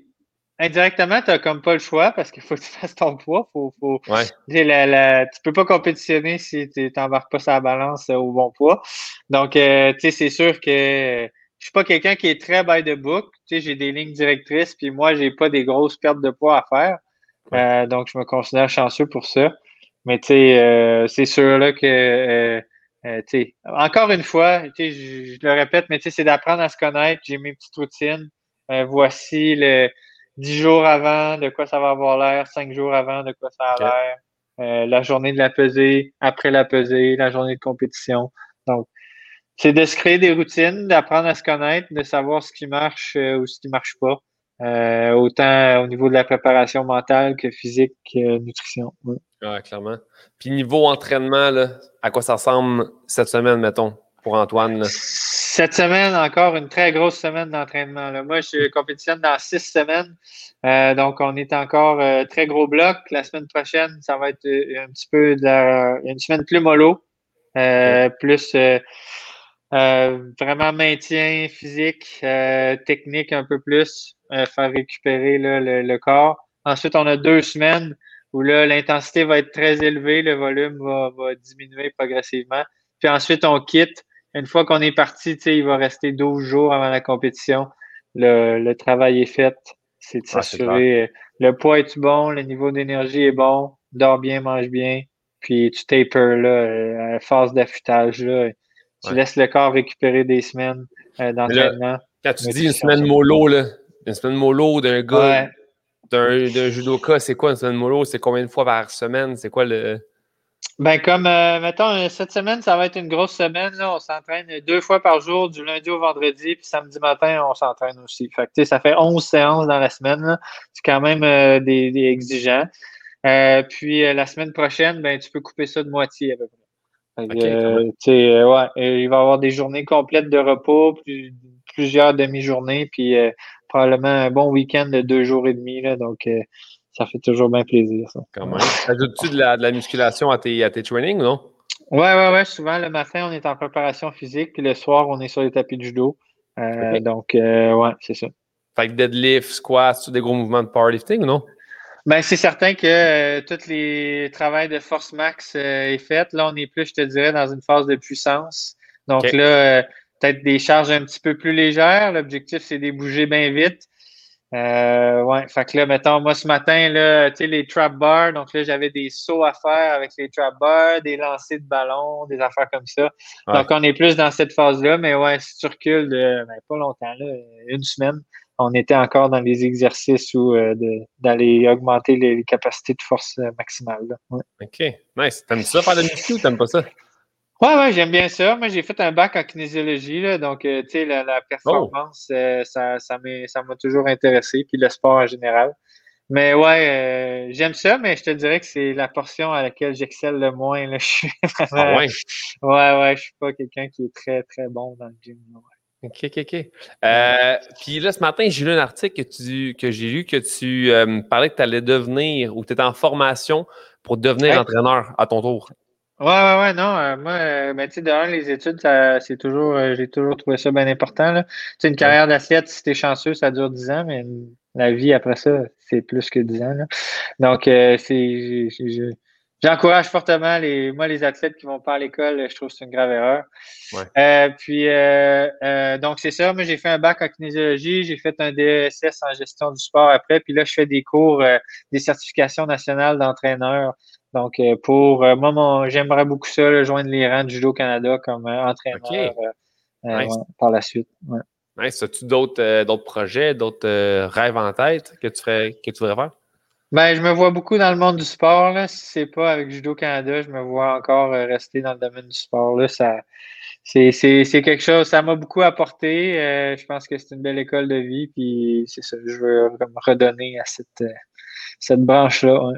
indirectement, tu n'as comme pas le choix parce qu'il faut que tu fasses ton poids. Faut, faut, ouais. la, tu peux pas compétitionner si tu n'embarques pas sa balance au bon poids. Donc, tu sais, c'est sûr que suis pas quelqu'un qui est très by the book. Tu sais, j'ai des lignes directrices, puis moi, j'ai pas des grosses pertes de poids à faire. Euh, donc, je me considère chanceux pour ça. Mais tu sais, euh, c'est sûr là que euh, tu sais, encore une fois, tu sais, je, le répète, mais tu sais, c'est d'apprendre à se connaître. J'ai mes petites routines. voici le dix jours avant de quoi ça va avoir l'air, cinq jours avant de quoi ça a l'air, la journée de la pesée, après la pesée, la journée de compétition. Donc, c'est de se créer des routines, d'apprendre à se connaître, de savoir ce qui marche euh, ou ce qui marche pas. Euh, autant au niveau de la préparation mentale que physique, que nutrition. Oui, clairement. Puis niveau entraînement, là, à quoi ça ressemble cette semaine, mettons, pour Antoine? Cette semaine, encore une très grosse semaine d'entraînement. Moi, je compétitionne dans six semaines. Euh, donc, on est encore très gros bloc. La semaine prochaine, ça va être un petit peu de une semaine plus mollo. Plus euh, vraiment maintien physique, euh, technique un peu plus, euh, faire récupérer le, corps. Ensuite, on a deux semaines où là, l'intensité va être très élevée, le volume va, va, diminuer progressivement. Puis ensuite, on quitte. Une fois qu'on est parti, il va rester 12 jours avant la compétition. Le, le travail est fait. C'est de ah, s'assurer le poids est bon, le niveau d'énergie est bon, dors bien, mange bien, puis tu taper là, à phase d'affûtage là tu laisses le corps récupérer des semaines euh, d'entraînement. Quand tu dis une semaine mollo, là, une semaine mollo d'un gars, d'un judoka, c'est quoi une semaine mollo? C'est combien de fois par semaine? C'est quoi le. Ben, comme, euh, mettons, euh, cette semaine, ça va être une grosse semaine. Là. On s'entraîne deux fois par jour, du lundi au vendredi, puis samedi matin, on s'entraîne aussi. Fait que, ça fait 11 séances dans la semaine. C'est quand même des, des, exigeants. puis, la semaine prochaine, ben, tu peux couper ça de moitié à peu près. Euh, euh, ouais, il va y avoir des journées complètes de repos, plusieurs demi-journées, puis euh, probablement un bon week-end de deux jours et demi. Là, donc, ça fait toujours bien plaisir. Ça. Quand même. Ajoutes-tu de la, de la, musculation à tes, à tes trainings, non? Ouais, ouais, ouais. Souvent, le matin, on est en préparation physique, puis le soir, on est sur les tapis de judo. Donc, ouais, c'est ça. Fait que deadlift, squat, des gros mouvements de powerlifting ou non? Ben, c'est certain que euh, tous les travaux de force max euh, est fait. Là, on est plus, je te dirais, dans une phase de puissance. Donc là, euh, peut-être des charges un petit peu plus légères. L'objectif, c'est de bouger bien vite. Euh, ouais, fait que là, mettons, moi ce matin, là, tu sais, les trap bars, donc là, j'avais des sauts à faire avec les trap bars, des lancers de ballons, des affaires comme ça. Donc, on est plus dans cette phase-là, mais ouais, si tu recules de ben, pas longtemps, là, une semaine, on était encore dans les exercices où euh, d'aller augmenter les, capacités de force euh, maximale. OK, nice. T'aimes ça faire de muscu ou t'aimes pas ça? Oui, ouais, j'aime bien ça. Moi, j'ai fait un bac en kinésiologie, là, donc, euh, tu sais, la, performance, oh. ça, ça m'a toujours intéressé, puis le sport en général. Mais ouais, j'aime ça, mais je te dirais que c'est la portion à laquelle j'excelle le moins. Là. Je suis ah ouais? Ouais, ouais, je suis pas quelqu'un qui est très, très bon dans le gym. OK, OK, OK. Euh, puis là, ce matin, j'ai lu un article que, tu, que j'ai lu que tu euh, parlais que tu allais devenir ou tu étais en formation pour devenir entraîneur à ton tour. Ouais, ouais, ouais, non. Euh, moi, ben, tu sais, de les études, c'est toujours, j'ai toujours trouvé ça bien important. Tu sais, une carrière d'athlète, si t'es chanceux, ça dure 10 ans, mais la vie après ça, c'est plus que 10 ans. Donc, c'est, J'encourage fortement les, moi, les athlètes qui vont pas à l'école, je trouve que c'est une grave erreur. Euh, puis, euh, euh, donc, c'est ça. Moi, j'ai fait un bac en kinésiologie, j'ai fait un DSS en gestion du sport après. Puis là, je fais des cours, des certifications nationales d'entraîneur. Donc, pour moi, j'aimerais beaucoup ça, joindre les rangs du Judo Canada comme entraîneur par la suite. Ouais. Nice. As-tu d'autres, d'autres projets, d'autres rêves en tête que tu, ferais, que tu voudrais faire? Ben, je me vois beaucoup dans le monde du sport. Là. Si c'est pas avec Judo Canada, je me vois encore euh, rester dans le domaine du sport. Là. Ça, c'est, c'est, c'est quelque chose, ça m'a beaucoup apporté. Euh, je pense que c'est une belle école de vie. Puis c'est ça, je veux redonner à cette, euh, cette branche-là.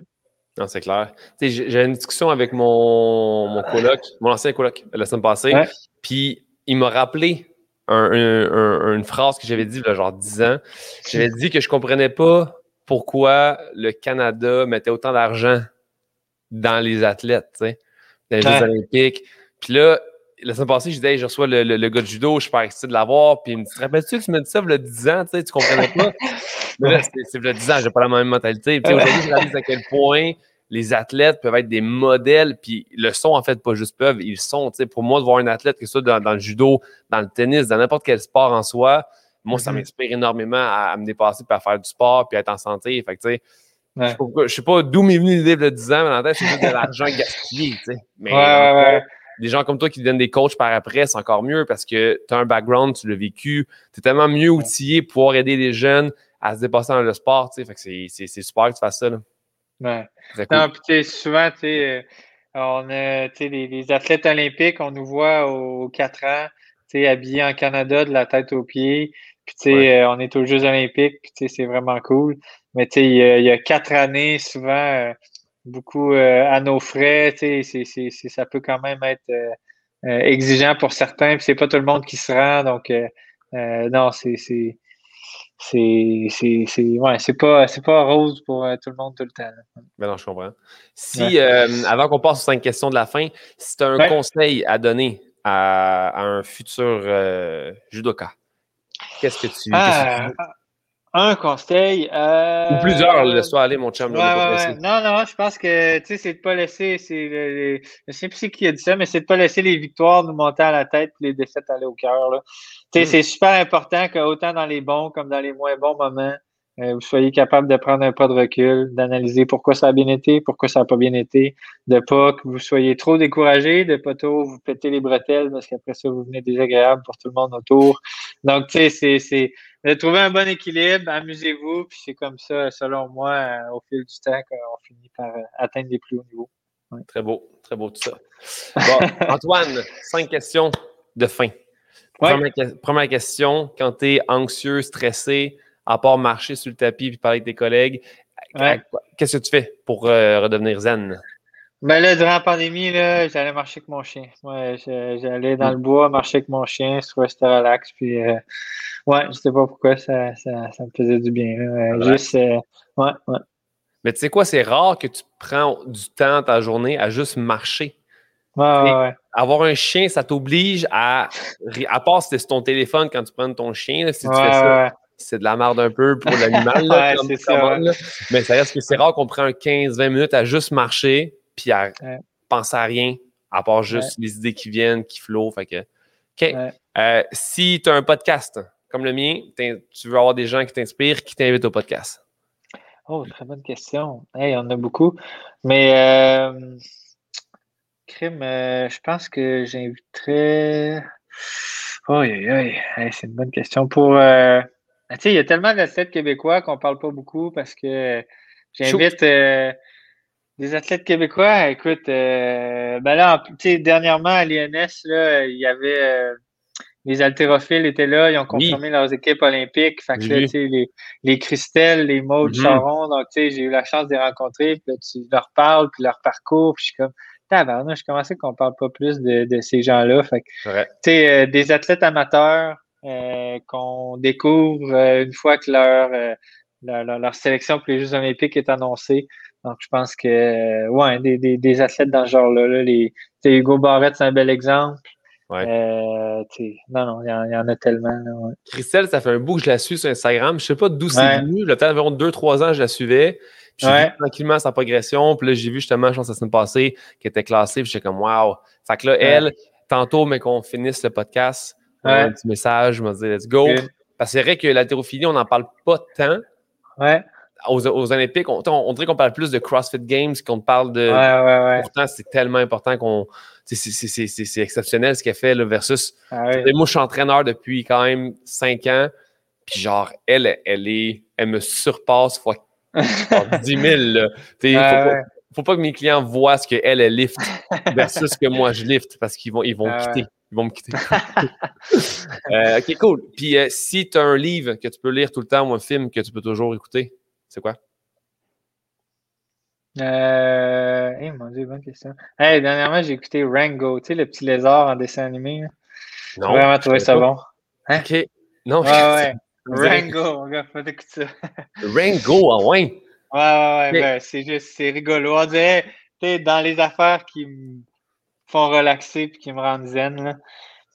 Non, c'est clair. J'ai une discussion avec mon, mon coloc, mon ancien coloc, la semaine passée, puis il m'a rappelé une phrase que j'avais dit il y a genre 10 ans. J'avais dit que je comprenais pas pourquoi le Canada mettait autant d'argent dans les athlètes, tu sais, dans les Jeux olympiques. Puis là, la semaine passée, je disais, je reçois le, le, gars de judo, je suis pas excité de l'avoir. Puis il me dit, te rappelles-tu que tu m'as dit ça il y a 10 ans, tu sais, tu comprenais pas? Mais là, c'est il y a 10 ans, j'ai pas la même mentalité. Puis aujourd'hui, je réalise à quel point les athlètes peuvent être des modèles, puis le sont en fait pas juste peuvent, ils sont. Pour moi, de voir un athlète, que ce soit dans, le judo, dans le tennis, dans n'importe quel sport en soi, moi, ça mm-hmm. m'inspire énormément à, me dépasser, puis à faire du sport, puis à être en santé. Fait que, Je ne sais pas d'où m'est venu l'idée de 10 ans, mais la tête, c'est juste de l'argent gaspillé. Mais des gens comme toi qui donnent des coachs par après, c'est encore mieux parce que tu as un background, tu l'as vécu, tu es tellement mieux outillé pour pouvoir aider les jeunes à se dépasser dans le sport. Fait que c'est super que tu fasses ça. Là. Ouais. Non, puis souvent, tu sais, euh, on a les, les, athlètes olympiques, on nous voit aux 4 ans, tu sais, habillés en Canada de la tête aux pieds. Puis, tu sais, euh, on est aux Jeux olympiques, puis, tu sais, c'est vraiment cool. Mais, tu sais, il y, a quatre années, souvent, euh, beaucoup à nos frais, tu sais, ça peut quand même être exigeant pour certains, puis c'est pas tout le monde qui se rend. Donc, non, c'est c'est c'est ouais, c'est pas c'est pas rose pour euh, tout le monde tout le temps. Ben non, je comprends. Si euh, avant qu'on passe aux cinq questions de la fin, si tu as un conseil à donner à, un futur euh, judoka, qu'est-ce que tu, ah, un conseil. Ou plusieurs, laisse-toi aller, mon chum. non, non, je pense que tu sais, c'est de pas laisser. C'est, je sais plus qui a dit ça, mais c'est de pas laisser les victoires nous monter à la tête et les défaites aller au cœur. Tu sais, hmm. c'est super important qu'autant dans les bons comme dans les moins bons moments, euh, vous soyez capable de prendre un pas de recul, d'analyser pourquoi ça a bien été, pourquoi ça n'a pas bien été, de pas que vous soyez trop découragé, de pas trop vous péter les bretelles parce qu'après ça, vous venez désagréable pour tout le monde autour. Donc, tu sais, c'est de trouver un bon équilibre, amusez-vous, puis c'est comme ça, selon moi, euh, au fil du temps, qu'on finit par euh, atteindre les plus hauts niveaux. Très beau, très beau tout ça. Bon, Antoine, cinq questions de fin. Première, question, quand tu es anxieux, stressé, à part marcher sur le tapis et parler avec tes collègues, qu'est-ce que tu fais pour euh, redevenir zen? Ben là, durant la pandémie, j'allais marcher avec mon chien. Ouais, j'allais dans le bois marcher avec mon chien, je trouvais c'était relax. Puis, euh, ouais, je sais pas pourquoi ça, ça, me faisait du bien. Juste, euh, ouais, ouais. Mais tu sais quoi, c'est rare que tu prends du temps ta journée à juste marcher. Ouais, ouais, ouais. Avoir un chien, ça t'oblige à. À part si c'est ton téléphone quand tu prends ton chien, si tu fais ça, c'est de la merde un peu pour l'animal. Mais ça reste que c'est rare qu'on prend 15-20 minutes à juste marcher puis à penser à rien, à part juste les idées qui viennent, qui flottent. Fait que, OK. Euh, si tu as un podcast comme le mien, tu veux avoir des gens qui t'inspirent, qui t'invitent au podcast? Oh, très bonne question. Hey, on a beaucoup. Mais, euh, crime, euh, je pense que j'inviterais. Oh, c'est une bonne question. Pour. Euh, tu sais, il y a tellement d'athlètes québécois qu'on parle pas beaucoup parce que j'invite. Des athlètes québécois, écoute, euh, ben là, dernièrement à l'INS, là, il y avait euh, les haltérophiles étaient là, ils ont confirmé leurs équipes olympiques. Fait que les, les Christelle, les Maud mm Charon, donc j'ai eu la chance de les rencontrer, puis tu leur parles, puis leur parcours, puis je suis comme tabarnak, je commençais qu'on parle pas plus de, de ces gens-là? Fait que, euh, des athlètes amateurs euh, qu'on découvre une fois que leur, leur, leur, sélection pour les Jeux olympiques est annoncée. Donc, je pense que, ouais, des, des, des athlètes dans ce genre-là, là, les, Hugo Barrett, c'est un bel exemple. Ouais. Euh, non, non, il y, en a tellement. Là, Christelle, ça fait un bout que je la suis sur Instagram. Je sais pas d'où c'est venu. Peut-être environ 2-3 ans, je la suivais. Puis j'ai vu tranquillement sa progression. Puis là, j'ai vu justement, je pense, la semaine passée, qu'elle était classée. Puis j'étais comme, waouh. Fait que là, elle, tantôt, mais qu'on finisse le podcast, un petit message, je me dis, let's go. Parce que c'est vrai que l'haltérophilie, on n'en parle pas tant. Ouais aux, Olympiques, on, dirait qu'on parle plus de CrossFit Games qu'on parle de. Pourtant, c'est tellement important qu'on. C'est exceptionnel ce qu'elle fait là, versus. Ah moi, je suis entraîneur depuis quand même cinq ans. Puis genre, elle, elle est. Elle me surpasse fois 10 000. Il ne faut, pas que mes clients voient ce qu'elle, elle lift versus ce que moi je lift parce qu'ils vont, ils vont quitter. Ils vont me quitter. Euh, ok, cool. Puis euh, si tu as un livre que tu peux lire tout le temps ou un film que tu peux toujours écouter, c'est quoi? Euh... Eh, mon Dieu, bonne question. Hey, dernièrement, j'ai écouté Rango, tu sais, le petit lézard en dessin animé. J'ai vraiment trouvé ça bon. Hein? OK. Non, ouais, ouais. Rango, mon gars, faut écouter ça. Rango, ah ouais. Ouais, ouais, ouais. Ben, c'est juste, c'est rigolo. On dirait, tu sais, dans les affaires qui me font relaxer et qui me rendent zen, là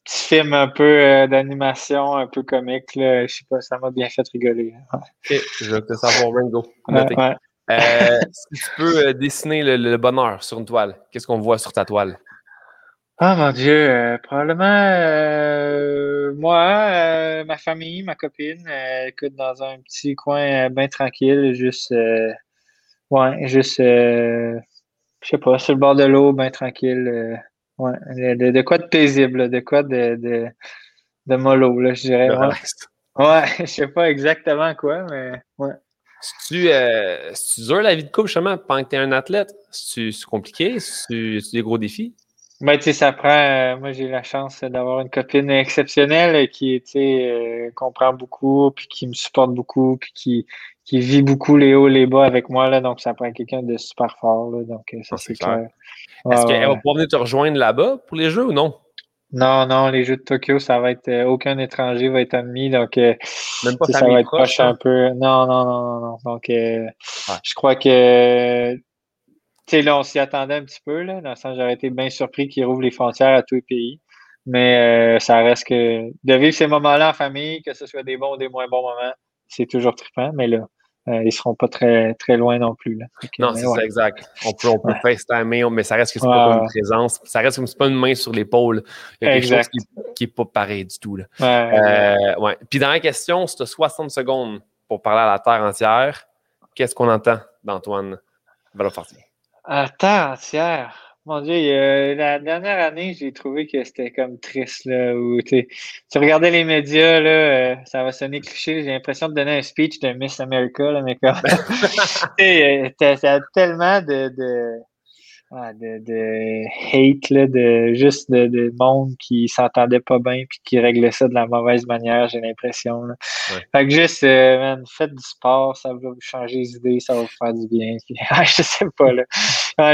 petit film un peu euh, d'animation, un peu comique. Là. Je sais pas, ça m'a bien fait rigoler. Ok, je vais te savoir, Ringo. Euh, si tu peux euh, dessiner le, bonheur sur une toile, qu'est-ce qu'on voit sur ta toile? Ah mon Dieu, probablement moi, ma famille, ma copine, écoute, dans un petit coin bien tranquille, juste ouais, juste je sais pas, sur le bord de l'eau, bien tranquille Ouais, de, de, quoi de paisible, de quoi de, de, de mollo, là, je dirais. Ouais. ouais, je sais pas exactement quoi, mais ouais. tu euh, dur la vie de couple, justement, pendant que tu es un athlète? C'est compliqué? C'est des gros défis? Ben, tu sais, ça prend. Euh, moi, j'ai la chance d'avoir une copine exceptionnelle qui, tu sais, euh, comprend beaucoup, puis qui me supporte beaucoup, puis qui, qui vit beaucoup les hauts, les bas avec moi, là. Donc, ça prend quelqu'un de super fort, là. Donc, euh, ça, ah, c'est clair. Est-ce qu'elle va pouvoir venir te rejoindre là-bas pour les jeux ou non? Non, non, les Jeux de Tokyo, ça va être. aucun étranger va être admis. Donc, Même pas ça va être proche un hein? peu. Non, non, non, non, non. Donc, je crois que tu sais, là, on s'y attendait un petit peu, là, dans le sens j'aurais été bien surpris qu'ils rouvrent les frontières à tous les pays. Mais euh, ça reste que de vivre ces moments-là en famille, que ce soit des bons ou des moins bons moments, c'est toujours trippant, mais là, euh, ils seront pas très, très loin non plus. Là. non, c'est ça, exact. On peut, on peut FaceTimer, mais ça reste que c'est pas une présence. Ça reste comme c'est pas une main sur l'épaule. Il y a quelque chose qui, n'est pas pareil du tout. Là. Euh, ouais. Puis dans la question, si tu 60 secondes pour parler à la Terre entière, qu'est-ce qu'on entend d'Antoine Valofartier? À terre entière? Mon Dieu, la dernière année, j'ai trouvé que c'était comme triste. Là, où, tu regardais les médias, là, euh, ça va sonner cliché. J'ai l'impression de donner un speech de Miss America, là, mais comme. ça a tellement de, de de, de, hate, là, de juste de, de monde qui s'entendait pas bien puis qui réglait ça de la mauvaise manière, j'ai l'impression. Fait que juste, euh, man, faites du sport, ça va vous changer les idées, ça va vous faire du bien. Puis, je sais pas, là.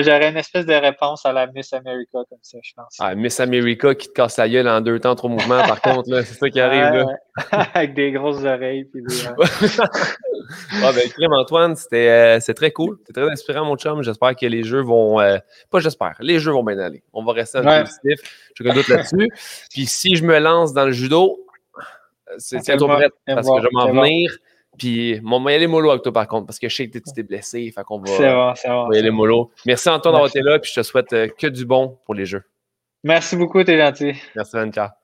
J'aurais une espèce de réponse à la Miss America comme ça, je pense. Ah, Miss America qui te casse la gueule en deux temps, trois mouvements, par contre, là, c'est ça qui arrive, là. Avec des grosses oreilles. Puis des... ah, ben, Antoine, c'était euh, très cool. C'était très inspirant, mon chum. J'espère que les jeux vont. Euh, pas j'espère, les jeux vont bien aller. On va rester un positif. Je aucun doute là-dessus. Puis si je me lance dans le judo, c'est à toi prête parce que je vais m'en venir. Puis, on va y aller mollo avec toi, par contre, parce que je sais que tu t'es blessé. Fait qu'on va, bon, on va y aller mollo. Merci, Antoine, d'avoir été là. Puis, je te souhaite euh, que du bon pour les jeux. Merci beaucoup, t'es gentil. Merci, Vanka.